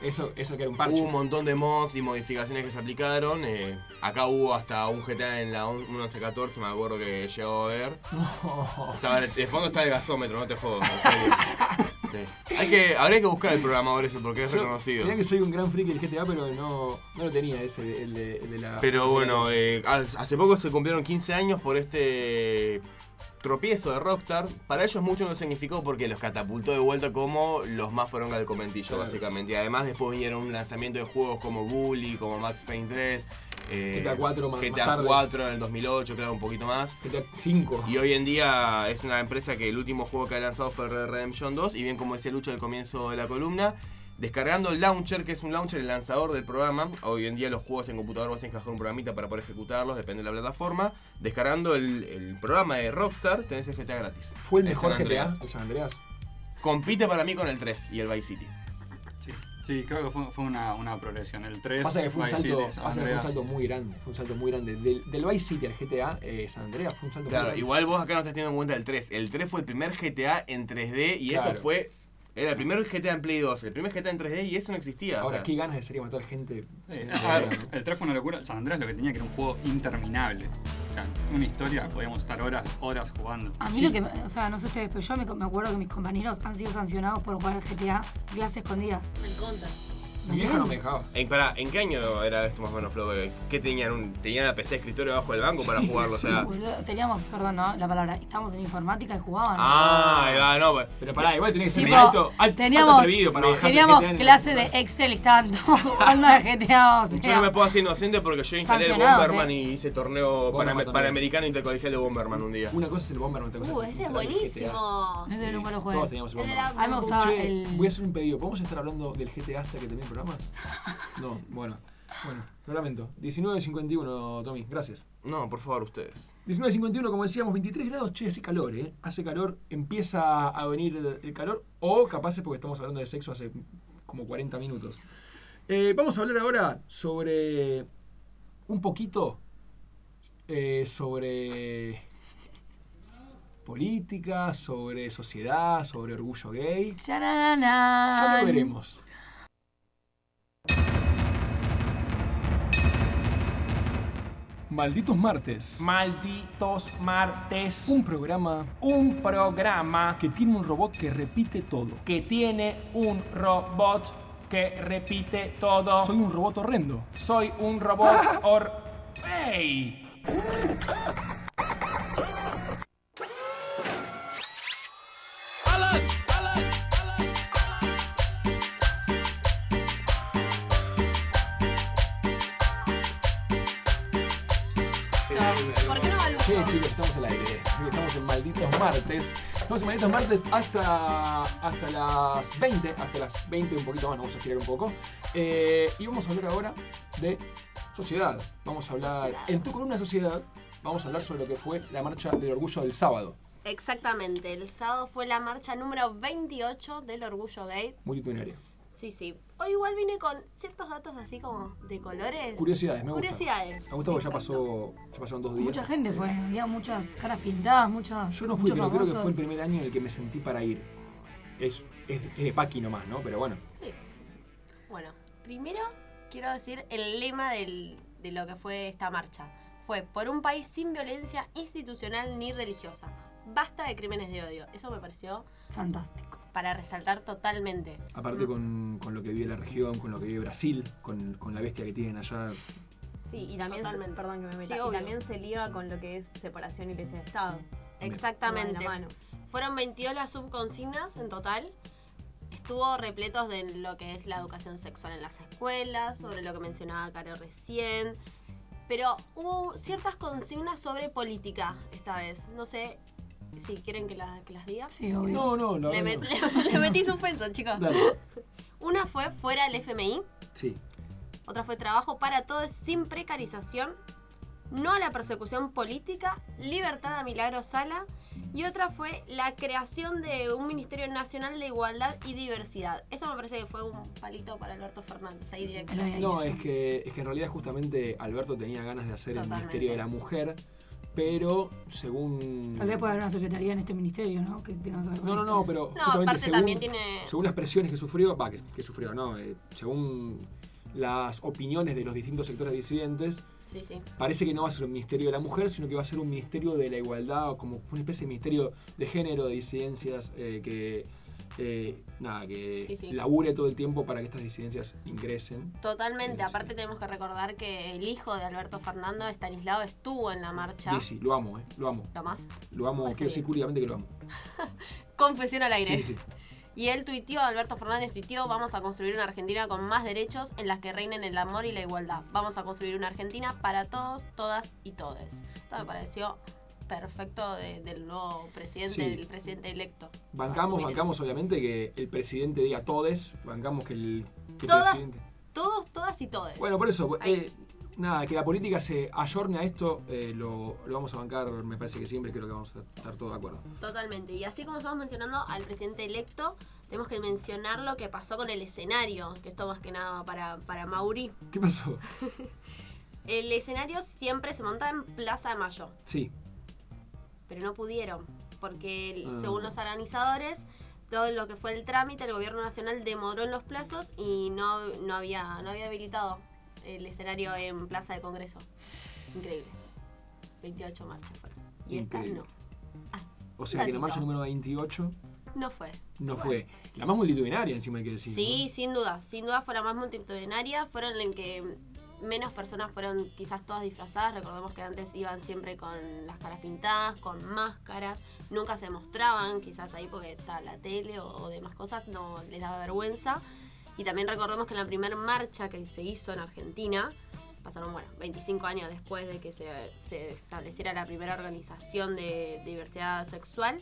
Speaker 3: Eso, eso que era un parche.
Speaker 10: Hubo un montón de mods y modificaciones que se aplicaron. eh, acá hubo hasta un GTA en la 1114, me acuerdo que llegó a ver.
Speaker 3: No.
Speaker 10: Estaba, de fondo está el gasómetro, no te jodo, en serio. Sí. Hay que, habría que buscar el programador ese porque es
Speaker 3: Yo-
Speaker 10: reconocido.
Speaker 3: Mirá que soy un gran friki del GTA, pero no, no lo tenía ese, el de, el de la.
Speaker 10: Pero bueno, eh, hace poco se cumplieron 15 años por este tropiezo de Rockstar. Para ellos mucho no significó porque los catapultó de vuelta como los más poronga del conventillo,
Speaker 3: Claro.
Speaker 10: básicamente. Y además después vinieron un lanzamiento de juegos como Bully, como Max Payne 3. eh,
Speaker 3: GTA 4 más-
Speaker 10: GTA
Speaker 3: tarde.
Speaker 10: 4 en el 2008, claro, un poquito más.
Speaker 3: GTA 5.
Speaker 10: Y hoy en día es una empresa que el último juego que ha lanzado fue Red Redemption 2. Y bien como decía Lucho al comienzo de la columna, descargando el launcher, que es un launcher, el lanzador del programa. Hoy en día los juegos en computador vos tenés que bajar un programita para poder ejecutarlos, depende de la plataforma. Descargando el, el programa de Rockstar, tenés el GTA gratis.
Speaker 3: Fue el
Speaker 10: El
Speaker 3: mejor
Speaker 10: San
Speaker 3: GTA, el San Andreas.
Speaker 10: Compite para mí con el 3 y el Vice City.
Speaker 7: Sí, sí creo que fue, fue una, una progresión. El 3,
Speaker 3: Pasa que fue un
Speaker 7: Vice
Speaker 3: salto,
Speaker 7: City, San
Speaker 3: pasa que fue un
Speaker 7: Andreas.
Speaker 3: salto muy grande. Fue un salto muy grande. Del, del Vice City al GTA, eh, San Andreas fue un salto muy
Speaker 10: Claro,
Speaker 3: grande.
Speaker 10: igual vos acá no estás teniendo en cuenta el 3. El 3 fue el primer GTA en 3D y
Speaker 3: Claro.
Speaker 10: eso fue... Era el primer GTA en Play 2, el primer GTA en 3D y eso no existía. o
Speaker 3: Ahora,
Speaker 10: sea.
Speaker 3: qué ganas de salir a matar gente.
Speaker 7: Sí, a ver,
Speaker 3: ¿no?
Speaker 7: el 3 fue una locura. San Andrés lo que tenía que era un juego interminable. O sea, una historia, podíamos estar horas, horas jugando.
Speaker 4: A mí lo que, me- o sea, no sé ustedes, pero yo me, me acuerdo que mis compañeros han sido sancionados por jugar al GTA clases escondidas.
Speaker 6: El counter.
Speaker 3: Mi vieja no me dejaba.
Speaker 10: En, pará, ¿en qué año era esto más o menos, Flo? ¿Qué tenían? Un, ¿Tenían la PC de escritorio debajo del banco para jugarlo? O sea.
Speaker 4: Teníamos, perdón, ¿no? La palabra. Estábamos en informática y jugaban.
Speaker 10: Ah, va, no, pues.
Speaker 3: Pero pará, igual tenés que ser
Speaker 4: Tipo,
Speaker 3: alto, alto,
Speaker 4: teníamos,
Speaker 3: alto para
Speaker 4: teníamos clase de. Excel y estaban todos jugando a GTA. O sea,
Speaker 10: Yo no me puedo hacer inocente porque yo instalé el Bomberman
Speaker 4: eh.
Speaker 10: y hice torneo
Speaker 3: Bomberman
Speaker 10: panamericano intercolegial de Bomberman un día.
Speaker 3: Una cosa es el Bomberman, otra cosa
Speaker 6: Uh,
Speaker 3: es
Speaker 6: ese es buenísimo.
Speaker 4: no sé, nunca lo jugué.
Speaker 3: Todos teníamos el Bomberman.
Speaker 4: A mí me gustaba el.
Speaker 3: voy a hacer un pedido. ¿Podemos estar hablando del GTA hasta que termine el programa? No, bueno. Bueno, lo lamento. 19.51, Tommy, gracias.
Speaker 10: No, por favor, ustedes.
Speaker 3: 19.51, como decíamos, 23 grados, che, hace calor, ¿eh? Hace calor, empieza a venir el, el calor, o capaz es porque estamos hablando de sexo hace como 40 minutos. Eh, vamos a hablar ahora sobre un poquito eh, sobre política, sobre sociedad, sobre orgullo gay. Ya lo veremos. Malditos martes.
Speaker 11: Malditos martes.
Speaker 3: Un programa
Speaker 11: Un programa
Speaker 3: que tiene un robot que repite todo.
Speaker 11: que tiene un robot que repite todo.
Speaker 3: Soy un robot horrendo.
Speaker 11: Soy un robot or... ¡Ey!
Speaker 3: Martes. En Malditos Martes hasta, hasta las 20, hasta las 20, un poquito más, vamos a estirar un poco. Eh, y vamos a hablar ahora de sociedad. Vamos a hablar,
Speaker 6: Sociedad.
Speaker 3: en tu columna de sociedad, vamos a hablar sobre lo que fue la marcha del orgullo del sábado.
Speaker 6: Exactamente, el sábado fue la marcha número 28 del Orgullo Gay.
Speaker 3: Multitudinaria.
Speaker 6: Sí, sí. Hoy igual vine con ciertos datos así como de colores.
Speaker 3: Curiosidades, me gusta.
Speaker 6: Curiosidades.
Speaker 3: Me gusta porque ya pasó, ya pasaron dos días.
Speaker 4: Mucha gente fue. Había muchas caras pintadas, muchas.
Speaker 3: Yo no fui, pero creo que
Speaker 4: famosos.
Speaker 3: fue el primer año en el que me sentí para ir. Es, es, es de Paqui nomás, ¿no? Pero bueno.
Speaker 6: Sí. Bueno, primero quiero decir el lema del- de lo que fue esta marcha. Fue por un país sin violencia institucional ni religiosa. Basta de crímenes de odio. Eso me pareció
Speaker 4: Fantástico.
Speaker 6: Para resaltar totalmente.
Speaker 3: Aparte con, con lo que vive la región, con lo que vive Brasil, con, con la bestia que tienen allá.
Speaker 12: Sí, y también, se, perdón que me meta,
Speaker 6: Sí,
Speaker 12: y
Speaker 6: obvio.
Speaker 12: también se liga con lo que es separación iglesia de Estado.
Speaker 6: Exactamente.
Speaker 12: La mano.
Speaker 6: Fueron 22 las subconsignas en total. Estuvo repletos de lo que es la educación sexual en las escuelas, sobre lo que mencionaba Caro recién. Pero hubo ciertas consignas sobre política esta vez. No sé si quieren que, la- que las diga.
Speaker 4: Sí, obvio.
Speaker 3: No, no, no.
Speaker 6: le,
Speaker 3: no.
Speaker 6: le metí suspenso, chicos.
Speaker 3: Dale.
Speaker 6: Una fue fuera del FMI,
Speaker 3: Sí.
Speaker 6: otra fue trabajo para todos sin precarización, no a la persecución política, libertad a Milagro Sala y otra fue la creación de un Ministerio Nacional de Igualdad y Diversidad. Eso me parece que fue un palito para Alberto Fernández, ahí
Speaker 4: había
Speaker 3: No, es que, es que en realidad justamente Alberto tenía ganas de hacer el. Ministerio de la Mujer, pero según...
Speaker 4: Tal vez puede haber una secretaría en este ministerio, ¿no? Que tenga que ver con
Speaker 3: No, no, no, pero
Speaker 6: No,
Speaker 3: justamente
Speaker 6: aparte
Speaker 3: según,
Speaker 6: también tiene...
Speaker 3: según las presiones que sufrió, va, que, que sufrió, no, eh, según las opiniones de los distintos sectores disidentes,
Speaker 6: Sí, sí.
Speaker 3: parece que no va a ser un ministerio de la mujer, sino que va a ser un ministerio de la igualdad, o como una especie de ministerio de género, de disidencias, eh, que eh, nada, que
Speaker 6: Sí, sí.
Speaker 3: labure todo el tiempo para que estas disidencias ingresen.
Speaker 6: Totalmente.
Speaker 3: Sí.
Speaker 6: Aparte tenemos que recordar que el hijo de Alberto Fernando, Estanislao, estuvo en la marcha.
Speaker 3: Sí, sí, lo amo, eh, lo amo.
Speaker 6: Lo más.
Speaker 3: Lo amo, quiero decir que lo amo.
Speaker 6: Confesión al aire.
Speaker 3: Sí, sí.
Speaker 6: Y él tuiteó, Alberto Fernández tuiteó, vamos a construir una Argentina con más derechos en las que reinen el amor y la igualdad. Vamos a construir una Argentina para todos, todas y todes. Esto me pareció perfecto de- del nuevo presidente,
Speaker 3: Sí.
Speaker 6: del presidente electo.
Speaker 3: Bancamos, bancamos obviamente que el presidente diga todes, bancamos que el, que
Speaker 6: Todas.
Speaker 3: presidente...
Speaker 6: Todos, todas y todes.
Speaker 3: Bueno, por eso, eh, nada, que la política se ayorne a esto, eh, lo, lo vamos a bancar, me parece que siempre, creo que vamos a estar todos de acuerdo.
Speaker 6: Totalmente. Y así como estamos mencionando al presidente electo, tenemos que mencionar lo que pasó con el escenario, que esto más que nada para, para Mauri.
Speaker 3: ¿Qué pasó?
Speaker 6: El escenario siempre se monta en Plaza de Mayo.
Speaker 3: Sí,
Speaker 6: pero no pudieron, porque
Speaker 3: Ah.
Speaker 6: según los organizadores, todo lo que fue el trámite, el gobierno nacional demoró en los plazos y no, no, había, no había habilitado el escenario en Plaza de Congreso. Increíble. 28 marchas fueron. Y esta
Speaker 3: Increíble.
Speaker 6: no.
Speaker 3: o sea que la marcha número 28
Speaker 6: No fue.
Speaker 3: No fue. La más multitudinaria, encima hay que decir.
Speaker 6: Sí, sin duda. Sin duda fue la más multitudinaria. Fueron en que menos personas fueron quizás todas disfrazadas. Recordemos que antes iban siempre con las caras pintadas, con máscaras. Nunca se mostraban, quizás ahí porque está la tele o, demás cosas, no les daba vergüenza. Y también recordemos que en la primera marcha que se hizo en Argentina, pasaron, bueno, 25 años después de que se, se estableciera la primera organización de diversidad sexual,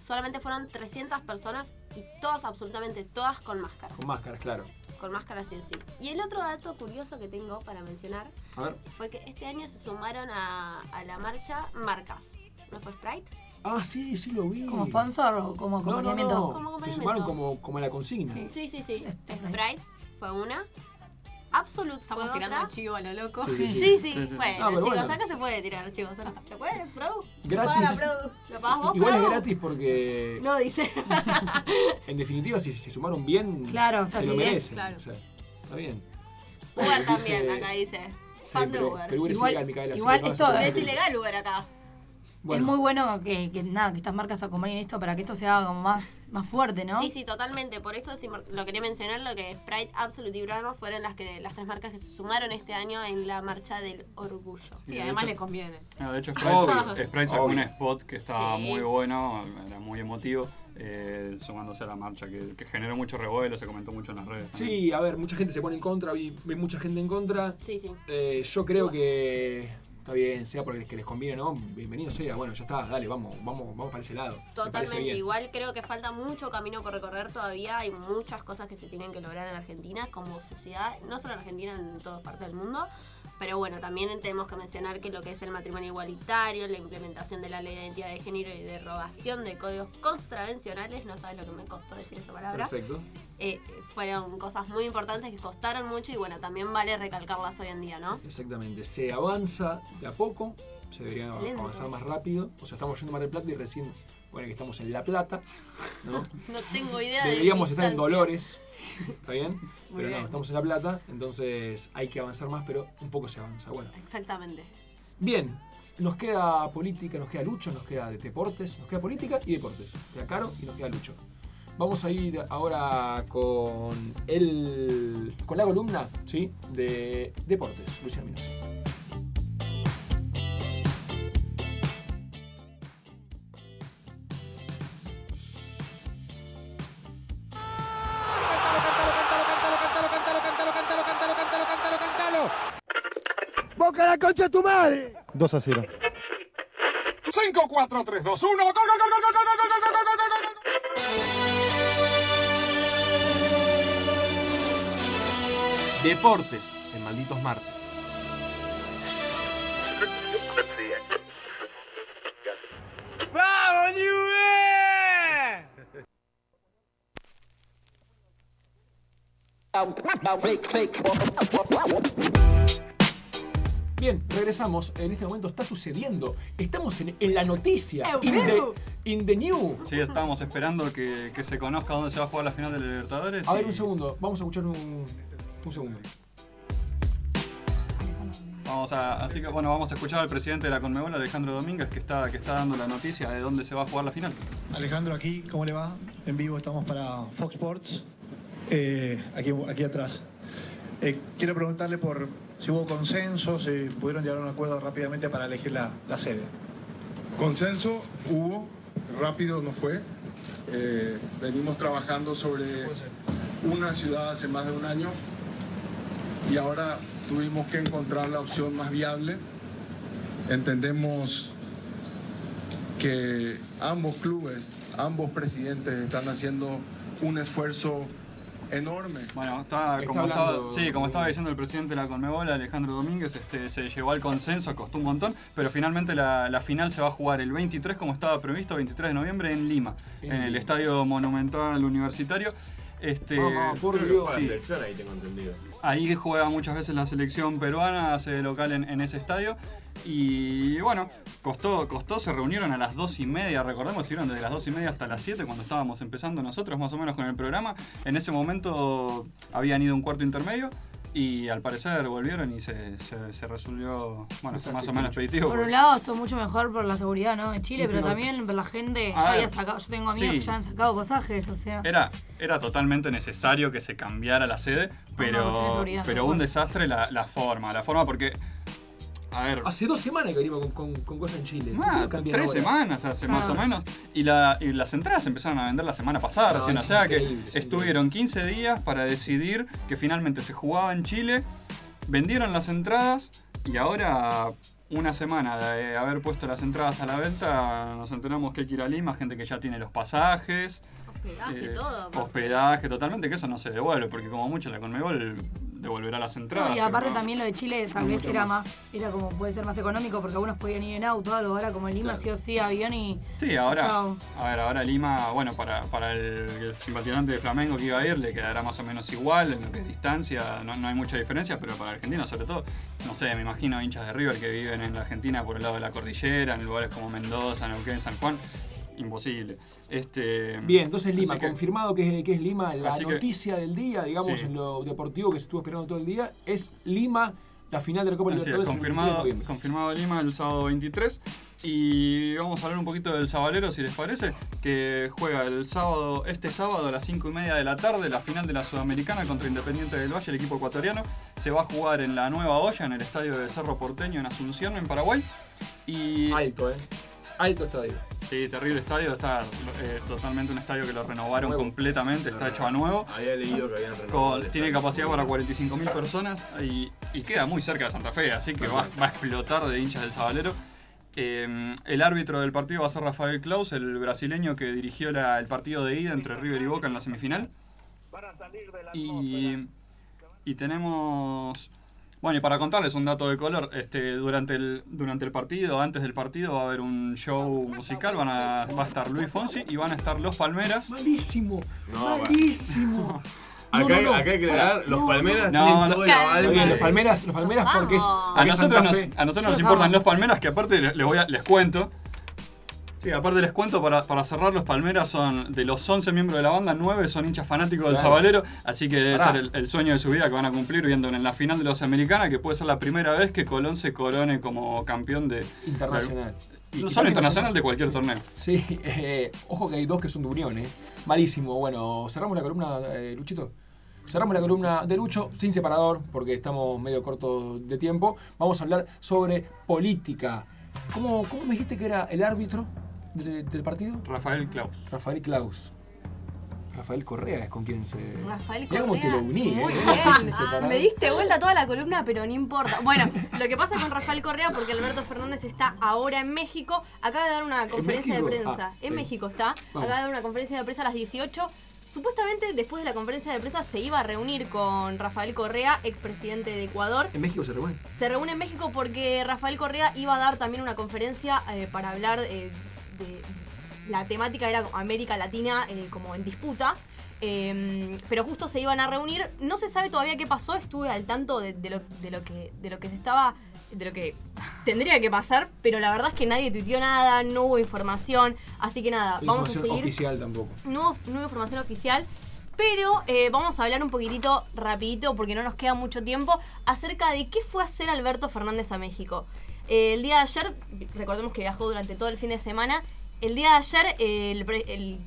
Speaker 6: solamente fueron 300 personas y todas, absolutamente todas, con máscaras.
Speaker 3: Con máscaras, claro.
Speaker 6: Con máscaras sí o sí. Y el otro dato curioso que tengo para mencionar
Speaker 3: A ver.
Speaker 6: fue que este año se sumaron a, a la marcha marcas. ¿No fue Sprite?
Speaker 3: Ah, sí, sí lo vi.
Speaker 4: ¿Como sponsor o como
Speaker 3: No, no,
Speaker 4: acompañamiento?
Speaker 3: no.
Speaker 6: Como
Speaker 3: Se sumaron como, como a la consigna.
Speaker 6: Sí, sí, sí. Sprite fue una. Absolute
Speaker 5: Estamos
Speaker 6: fue
Speaker 5: tirando
Speaker 6: otra.
Speaker 5: chivo a lo loco.
Speaker 3: Sí, sí,
Speaker 6: Sí,
Speaker 3: sí.
Speaker 6: sí.
Speaker 3: Sí, sí.
Speaker 6: Bueno, chicos,
Speaker 3: bueno.
Speaker 6: acá se puede tirar, chicos. ¿Se puede, Produ?
Speaker 3: Gratis.
Speaker 6: ¿Lo pagas vos,
Speaker 3: Igual es
Speaker 6: Produ?
Speaker 3: gratis porque,
Speaker 6: No, dice.
Speaker 3: en definitiva, si se sumaron bien,
Speaker 4: Claro, o sea,
Speaker 3: se lo
Speaker 4: sí, es,
Speaker 3: merecen.
Speaker 4: claro.
Speaker 3: O sea, está bien.
Speaker 6: Uber
Speaker 3: Dice-
Speaker 6: también, acá dice. Fan de Uber.
Speaker 3: pero Uber es
Speaker 4: Igual-
Speaker 3: ilegal, Micaela,
Speaker 4: igual esto
Speaker 6: Es ilegal Uber acá.
Speaker 3: Bueno.
Speaker 4: Es muy bueno que, que nada, que estas marcas acompañen esto para que esto se haga como más, más fuerte, ¿no?
Speaker 6: Sí, sí, totalmente. Por eso lo quería mencionar, lo que Sprite, Absolute y Brahma fueron las que las tres marcas que se sumaron este año en la marcha del orgullo.
Speaker 5: Sí,
Speaker 7: de
Speaker 5: además
Speaker 7: hecho-
Speaker 5: le conviene.
Speaker 7: No, de hecho, Sprite, Sprite sacó un spot que estaba
Speaker 6: Sí.
Speaker 7: muy bueno, era muy emotivo, eh, sumándose a la marcha, que, que generó mucho revuelo, se comentó mucho en las redes. también.
Speaker 3: Sí, a ver, mucha gente se pone en contra, vi, vi mucha gente en contra.
Speaker 6: Sí, sí.
Speaker 3: Eh, yo creo que está bien, sea porque que les conviene, ¿no? Bienvenido sea, bueno, ya está, dale, vamos, vamos, vamos para ese lado.
Speaker 6: Totalmente. Igual creo que falta mucho camino por recorrer todavía. Hay muchas cosas que se tienen que lograr en Argentina como sociedad, no solo en Argentina, en todas partes del mundo. Pero bueno, también tenemos que mencionar que lo que es el matrimonio igualitario, la implementación de la ley de identidad de género y derogación de códigos contravencionales, no sabes lo que me costó decir esa palabra,
Speaker 3: Perfecto.
Speaker 6: Eh, fueron cosas muy importantes que costaron mucho y bueno, también vale recalcarlas hoy en día, ¿no?
Speaker 3: Exactamente. Se avanza de a poco, se debería
Speaker 6: Lento.
Speaker 3: avanzar más rápido. O sea, estamos yendo a Mar del Plata y recién, bueno, que estamos en La Plata, ¿no?
Speaker 6: No tengo idea de
Speaker 3: Deberíamos estar en. Dolores, ¿está bien?
Speaker 6: Muy
Speaker 3: pero
Speaker 6: bien.
Speaker 3: no, estamos en La Plata, entonces hay que avanzar más, pero un poco se avanza. Bueno,
Speaker 6: Exactamente.
Speaker 3: bien, nos queda política, nos queda Lucho, nos queda de deportes, nos queda política y deportes. Nos queda Caro y nos queda Lucho. Vamos a ir ahora con el con la columna, ¿sí? De deportes, Luciano Minos.
Speaker 13: ¡Boca la concha de tu madre!
Speaker 14: 2 a 0.
Speaker 11: 5, 4, 3, 2, 1. ¡Gol, gol, gol, gol, gol, gol, gol, gol, gol, gol,
Speaker 8: Deportes en Malditos Martes.
Speaker 13: ¡Vamos, Juve!
Speaker 3: Bien, regresamos. En este momento está sucediendo. Estamos en, en la noticia. In the, in the new.
Speaker 7: Sí, estábamos esperando que, que se conozca dónde se va a jugar la final de la Libertadores.
Speaker 3: A ver,
Speaker 7: y-
Speaker 3: un segundo. Vamos a escuchar un, un segundo.
Speaker 7: Vamos a, así que bueno, vamos a escuchar al presidente de la Conmebol, Alejandro Domínguez, que está, que está dando la noticia de dónde se va a jugar la final.
Speaker 14: Alejandro aquí, ¿cómo le va? En vivo estamos para Fox Sports, eh, aquí, aquí atrás. Eh, quiero preguntarle por si hubo consenso, si pudieron llegar a un acuerdo rápidamente para elegir la, la sede.
Speaker 15: Consenso hubo, rápido no fue. Eh, venimos trabajando sobre una ciudad hace más de un año y ahora tuvimos que encontrar la opción más viable. Entendemos que ambos clubes, ambos presidentes están haciendo un esfuerzo enorme.
Speaker 7: Bueno, está,
Speaker 3: Está
Speaker 7: como,
Speaker 3: hablando-
Speaker 7: estaba, sí, como estaba diciendo el presidente de la Conmebol, Alejandro Domínguez, este, se llegó al consenso, costó un montón, pero finalmente la, la final se va a jugar el 23, como estaba previsto, 23 de noviembre en Lima,
Speaker 3: En
Speaker 7: en, el. Estadio Monumental Universitario. Este,
Speaker 3: Mamá, por Dios.
Speaker 7: sí.
Speaker 8: la selección ahí, tengo entendido.
Speaker 7: Ahí juega muchas veces la selección peruana, hace local en, en ese estadio. Y bueno, costó, costó, se reunieron a las dos y media, recordemos, estuvieron desde las dos y media hasta las 7 cuando estábamos empezando nosotros más o menos con el programa. En ese momento habían ido un cuarto intermedio Y al parecer volvieron y se, se, se resolvió, bueno,
Speaker 3: Exacto,
Speaker 7: más o menos
Speaker 3: mucho.
Speaker 7: expeditivo.
Speaker 4: Por
Speaker 7: porque-
Speaker 4: un lado, estuvo mucho mejor por la seguridad, ¿no? En Chile,
Speaker 7: Y
Speaker 4: pero también por la gente
Speaker 7: A
Speaker 4: ya
Speaker 7: ver,
Speaker 4: había sacado. Yo tengo amigos
Speaker 7: sí.
Speaker 4: que ya han sacado pasajes, o sea.
Speaker 7: Era, era totalmente necesario que se cambiara la sede,
Speaker 4: de
Speaker 7: pero, pero un desastre la, la forma. La forma porque, a ver,
Speaker 3: Hace dos semanas que venimos con, con, con cosas en Chile. ¿Por qué
Speaker 7: Ah, tres
Speaker 3: ahora?
Speaker 7: semanas hace más o
Speaker 3: Ah,
Speaker 7: menos. Y, la, y las entradas se empezaron a vender la semana pasada
Speaker 3: No,
Speaker 7: recién. O sea que estuvieron 15 días para decidir que finalmente se jugaba en Chile. Vendieron las entradas y ahora, una semana de haber puesto las entradas a la venta, nos enteramos que hay que ir a Lima, gente que ya tiene los pasajes.
Speaker 6: Hospedaje,
Speaker 7: eh,
Speaker 6: todo.
Speaker 7: Hospedaje, totalmente, que eso no se devuelve, porque como mucho la Conmebol devolverá las entradas.
Speaker 4: No, y aparte también lo de Chile tal vez era
Speaker 7: más.
Speaker 4: más, era como puede ser más económico porque algunos podían ir en auto, algo, ahora como en Lima
Speaker 7: Claro.
Speaker 4: sí o sí avión y.
Speaker 7: Sí, ahora,
Speaker 4: Chao.
Speaker 7: a ver, ahora Lima, bueno, para, para el, el simpatizante de Flamengo que iba a ir, le quedará más o menos igual, en lo que es distancia, no, no hay mucha diferencia, pero para Argentina sobre todo, no sé, me imagino hinchas de River que viven en la Argentina por el lado de la cordillera, en lugares como Mendoza, Neuquén, San Juan, imposible. Este,
Speaker 3: Bien, entonces Lima,
Speaker 7: así que-
Speaker 3: confirmado que, que es Lima, la
Speaker 7: que-
Speaker 3: noticia del día, digamos,
Speaker 7: Sí.
Speaker 3: en lo deportivo que se estuvo esperando todo el día, es Lima, la final de la Copa
Speaker 7: es,
Speaker 3: Libertadores. el 23 de
Speaker 7: confirmado, confirmado Lima el sábado 23. Y vamos a hablar un poquito del Sabalero, si les parece, que juega el sábado, este sábado a las 5 y media de la tarde, la final de la Sudamericana contra Independiente del Valle, el equipo ecuatoriano. Se va a jugar en la Nueva Olla, en el estadio de Cerro Porteño, en Asunción, en Paraguay. Y...
Speaker 3: Alto, ¿eh? Alto estadio.
Speaker 7: Sí, terrible estadio, está eh, totalmente un estadio que lo renovaron completamente, está hecho a nuevo.
Speaker 10: Había leído que habían renovado
Speaker 7: Con- tiene capacidad para 45.000 personas y, y queda muy cerca de Santa Fe, así que va, va a explotar de hinchas del Sabalero. Eh, el árbitro del partido va a ser Rafael Klaus, el brasileño que dirigió la- el partido de ida entre River y Boca en la semifinal. Y, y tenemos... Bueno, y para contarles un dato de color, este, durante, el, durante el partido, antes del partido, va a haber un show musical, van a, va a estar Luis Fonsi y van a estar Los Palmeras.
Speaker 3: Malísimo,
Speaker 10: No,
Speaker 3: malísimo.
Speaker 10: Acá, hay- acá hay que aclarar, los Palmeras
Speaker 7: No,
Speaker 10: tienen
Speaker 7: no.
Speaker 10: todo el.
Speaker 3: Oye, los Palmeras, los Palmeras porque es.
Speaker 7: A
Speaker 3: porque
Speaker 7: nosotros, nos, a nosotros nos importan los Palmeras, que aparte les, les voy a- les cuento. Sí, aparte les cuento, para, para cerrar, los Palmeras son, de los 11 miembros de la banda, 9 son hinchas fanáticos del
Speaker 3: Claro.
Speaker 7: Sabalero, así que debe
Speaker 3: Pará.
Speaker 7: ser el, el sueño de su vida que van a cumplir viendo en la final de los Americanas, que puede ser la primera vez que Colón se corone como campeón de...
Speaker 3: Internacional.
Speaker 7: de-
Speaker 3: Y-
Speaker 7: no solo internacional, de cualquier torneo.
Speaker 3: Sí, eh, ojo que hay dos que son de Unión, ¿eh? Malísimo. Bueno, cerramos la columna, eh, Luchito. Cerramos la columna de Lucho sin separador, porque estamos medio cortos de tiempo. Vamos a hablar sobre política. ¿Cómo, cómo me dijiste que era el árbitro del, del partido?
Speaker 7: Rafael Klaus.
Speaker 3: Rafael Klaus. Rafael Correa es con quien se.
Speaker 5: Rafael
Speaker 3: Mirá cómo te lo uní,
Speaker 5: Muy
Speaker 3: ¿eh?
Speaker 5: bien.
Speaker 3: Separador.
Speaker 5: Me diste vuelta toda la columna, pero no importa. Bueno, lo que pasa con Rafael Correa, porque Alberto Fernández está ahora en México, acaba de dar una conferencia de prensa.
Speaker 3: Ah,
Speaker 5: en. México está.
Speaker 3: Vamos.
Speaker 5: Acaba de dar una conferencia de prensa a las 18. Supuestamente, después de la conferencia de prensa, se iba a reunir con Rafael Correa, expresidente de Ecuador.
Speaker 3: ¿En México se reúne?
Speaker 5: Se reúne en México porque Rafael Correa iba a dar también una conferencia eh, para hablar eh, de. La temática era América Latina eh, como en disputa. eh, pero justo se iban a reunir. No se sabe todavía qué pasó. Estuve al tanto de, de lo, de lo que, de lo que se estaba. de lo que tendría que pasar. Pero la verdad es que nadie tuiteó nada, no hubo información. Así que nada,
Speaker 3: La
Speaker 5: vamos a
Speaker 3: información
Speaker 5: seguir
Speaker 3: oficial tampoco.
Speaker 5: no, hubo- no hubo información oficial, pero eh, vamos a hablar un poquitito rapidito, porque no nos queda mucho tiempo, acerca de qué fue hacer Alberto Fernández a México. Eh, el día de ayer, recordemos que viajó durante todo el fin de semana, el día de ayer el, pre- el-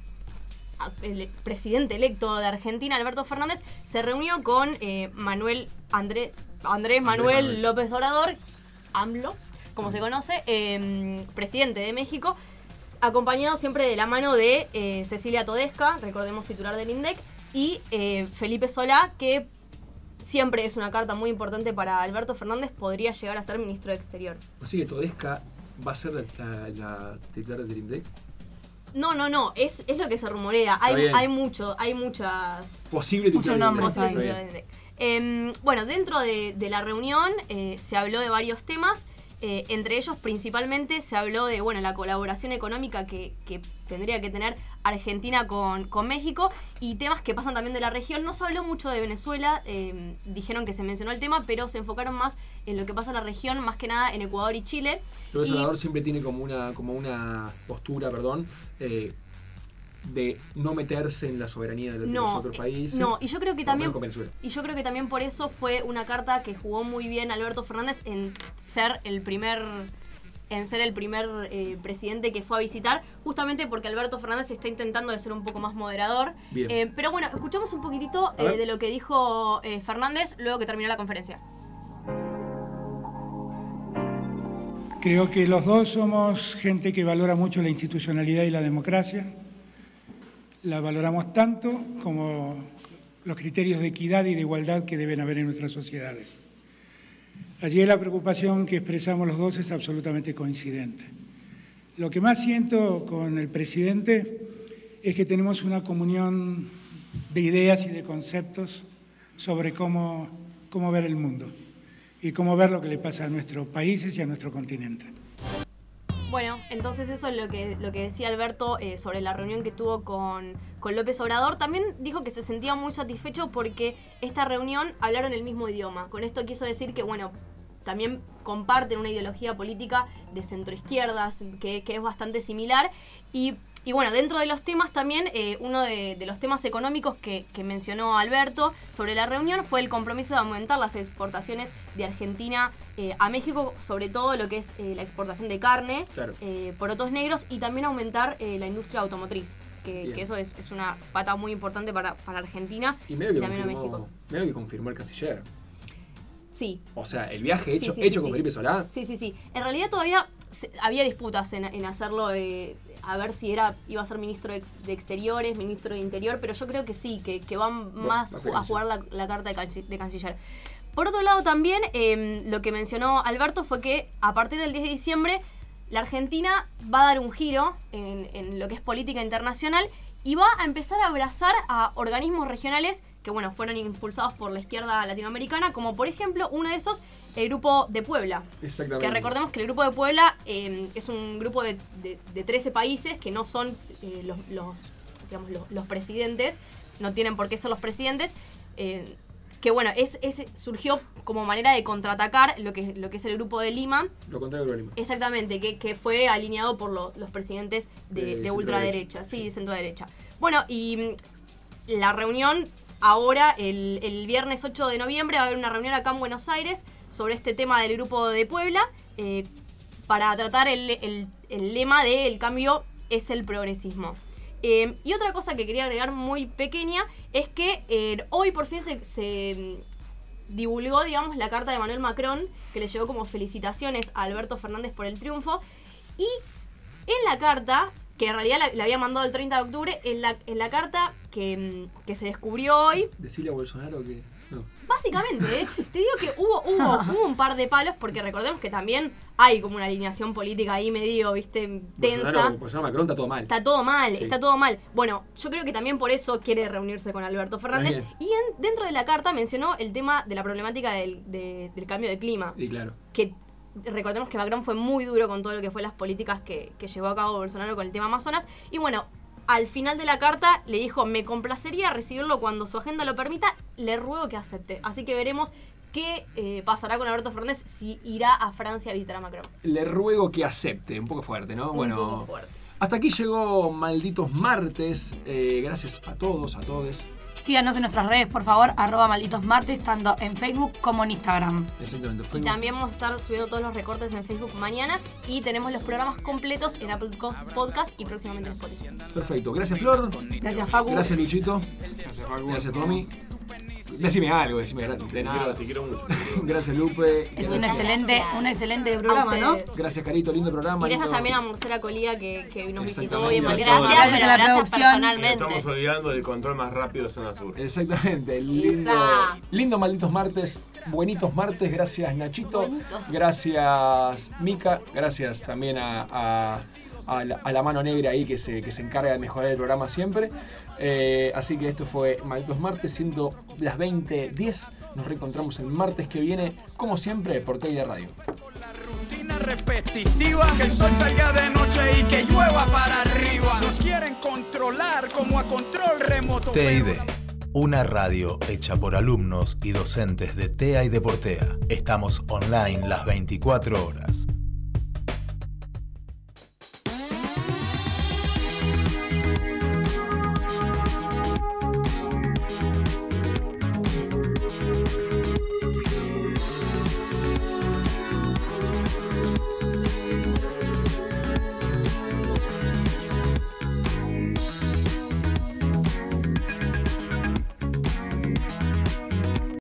Speaker 5: el presidente electo de Argentina, Alberto Fernández, se reunió con eh, Manuel Andrés, Andrés Manuel
Speaker 3: Manuel.
Speaker 5: López Obrador, AMLO, como se conoce, eh, presidente de México, acompañado siempre de la mano de eh, Cecilia Todesca, recordemos titular del INDEC, y eh, Felipe Solá, que siempre es una carta muy importante para Alberto Fernández, podría llegar a ser ministro de Exterior.
Speaker 3: Así que Todesca va a ser la, la, la titular del INDEC.
Speaker 5: No, no, no, es, es lo que se rumorea. Hay, hay mucho, hay muchas
Speaker 3: Posible del INDEC.
Speaker 5: Em, bueno, dentro de, de la reunión eh, se habló de varios temas. Eh, entre ellos, principalmente, se habló de bueno, la colaboración económica que, que tendría que tener Argentina con, con México y temas que pasan también de la región. No se habló mucho de Venezuela, em, dijeron que se mencionó el tema, pero se enfocaron más en lo que pasa en la región, más que nada en Ecuador y Chile. Y-
Speaker 3: Obrador siempre tiene como una, como una postura, perdón, eh, de no meterse en la soberanía de,
Speaker 5: No,
Speaker 3: los otros
Speaker 5: eh,
Speaker 3: países.
Speaker 5: no, y yo creo que también y yo creo que también por eso fue una carta que jugó muy bien Alberto Fernández en ser el primer en ser el primer eh, presidente que fue a visitar, justamente porque Alberto Fernández está intentando de ser un poco más moderador.
Speaker 16: Bien.
Speaker 5: Eh, pero bueno, escuchamos un poquitito eh, de lo que dijo eh, Fernández luego que terminó la conferencia.
Speaker 16: Creo que los dos somos gente que valora mucho la institucionalidad y la democracia. La valoramos tanto como los criterios de equidad y de igualdad que deben haber en nuestras sociedades. Allí la preocupación que expresamos los dos es absolutamente coincidente. Lo que más siento con el presidente es que tenemos una comunión de ideas y de conceptos sobre cómo, cómo ver el mundo y cómo ver lo que le pasa a nuestros países y a nuestro continente.
Speaker 5: Bueno, entonces eso es lo que, lo que decía Alberto eh, sobre la reunión que tuvo con, con López Obrador. También dijo que se sentía muy satisfecho porque esta reunión hablaron el mismo idioma. Con esto quiso decir que, bueno, también comparten una ideología política de centroizquierdas que, que es bastante similar. Y, y bueno, dentro de los temas también, eh, uno de, de los temas económicos que, que mencionó Alberto sobre la reunión fue el compromiso de aumentar las exportaciones de Argentina eh, a México, sobre todo lo que es eh, la exportación de carne,
Speaker 3: Claro.
Speaker 5: eh, porotos negros y también aumentar la industria automotriz, que, eso es, es una pata muy importante para, para Argentina
Speaker 3: Y medio que,
Speaker 5: también a
Speaker 3: confirmó,
Speaker 5: México.
Speaker 3: medio que confirmó el canciller.
Speaker 5: Sí.
Speaker 3: O sea, el viaje hecho,
Speaker 5: sí, sí,
Speaker 3: hecho
Speaker 5: sí.
Speaker 3: con Felipe Solá.
Speaker 5: Sí, sí, sí. En realidad todavía se- había disputas en, en hacerlo, eh, a ver si era iba a ser ministro de, ex- de Exteriores, ministro de Interior, pero yo creo que sí, que, que van más
Speaker 16: a
Speaker 5: jugar la, la carta de, canci- de canciller. Por otro lado también, eh, lo que mencionó Alberto fue que a partir del 10 de diciembre la Argentina va a dar un giro en, en lo que es política internacional y va a empezar a abrazar a organismos regionales que bueno, fueron impulsados por la izquierda latinoamericana, como por ejemplo uno de esos, el Grupo de Puebla.
Speaker 3: Exactamente.
Speaker 5: Que recordemos que el Grupo de Puebla eh, es un grupo de, de- de 13 países que no son eh, los, los, digamos, los, los presidentes, no tienen por qué ser los presidentes. eh, que bueno, es, es- surgió como manera de contraatacar lo que, lo que es el Grupo de Lima.
Speaker 3: Lo contrario de Lima.
Speaker 5: Exactamente, que, que fue alineado por los, los presidentes de,
Speaker 3: De
Speaker 5: de ultraderecha, sí, centro derecha. Bueno, y mm, la reunión ahora, el, el viernes 8 de noviembre, va a haber una reunión acá en Buenos Aires sobre este tema del Grupo de Puebla eh, para tratar el, el- el lema de el cambio es el progresismo. Eh, y otra cosa que quería agregar muy pequeña es que eh, hoy por fin se, se, mm, divulgó, digamos, la carta de Manuel Macron, que le llegó como felicitaciones a Alberto Fernández por el triunfo. Y en la carta, que en realidad la, había mandado el 30 de octubre, en la, la carta que, mm, que se descubrió hoy,
Speaker 3: Decirle a Bolsonaro que.
Speaker 5: Básicamente, ¿eh? te digo que hubo, hubo, hubo un par de palos, porque recordemos que también hay como una alineación política ahí medio, viste, tensa.
Speaker 3: Bolsonaro, Bolsonaro Macron está todo mal.
Speaker 5: Está todo mal,
Speaker 3: Sí.
Speaker 5: está todo mal. Bueno, yo creo que también por eso quiere reunirse con Alberto Fernández. Y en- dentro de la carta mencionó el tema de la problemática del, de- del cambio de clima.
Speaker 3: Y claro.
Speaker 5: Que recordemos que Macron fue muy duro con todo lo que fue las políticas que, que llevó a cabo Bolsonaro con el tema Amazonas. Y bueno, al final de la carta le dijo, me complacería recibirlo cuando su agenda lo permita, le ruego que acepte. Así que veremos qué eh, pasará con Alberto Fernández si irá a Francia a visitar a Macron.
Speaker 3: Le ruego que acepte. Un poco fuerte, ¿no?
Speaker 5: Un
Speaker 3: bueno.
Speaker 5: poco fuerte.
Speaker 3: Hasta aquí llegó Malditos Martes. Eh, gracias a todos, a todos.
Speaker 4: Síganos en nuestras redes, por favor, arroba malditos martes, tanto en Facebook como en Instagram.
Speaker 3: Exactamente.
Speaker 5: Y
Speaker 3: Facebook.
Speaker 5: también vamos a estar subiendo todos los recortes en Facebook mañana y tenemos los programas completos en Apple Podcast y próximamente en Spotify.
Speaker 3: Perfecto. Gracias, Flor.
Speaker 5: Gracias, Facu.
Speaker 3: Gracias, Luchito. Gracias, Tommy. Decime algo, decime de nada.
Speaker 10: Te quiero mucho.
Speaker 3: Gracias, Lupe.
Speaker 4: Es un excelente, un excelente programa, ¿no?
Speaker 3: Gracias, Carito. Lindo programa.
Speaker 5: Y gracias
Speaker 3: lindo-
Speaker 5: también a Marcela Colía que, que nos visitó hoy en. Gracias,
Speaker 10: Gracias
Speaker 5: pero
Speaker 4: a la producción.
Speaker 5: personalmente.
Speaker 10: Estamos olvidando del control más rápido de zona sur.
Speaker 3: Exactamente, lindo, lindo malditos martes, buenitos martes, gracias Nachito,
Speaker 5: Bonitos.
Speaker 3: gracias Mica, gracias también a, a- a la, a la mano negra ahí que se, que se encarga de mejorar el programa siempre. Eh, así que esto fue Malditos Martes, siendo las 20.10. Nos reencontramos el martes que viene, como siempre, por Teide Radio.
Speaker 2: rutina repetitiva Que el sol salga de noche y que llueva para arriba Nos quieren controlar como a control remoto
Speaker 1: TID, una radio hecha por alumnos y docentes de TEA y Deportea. Estamos online las 24 horas.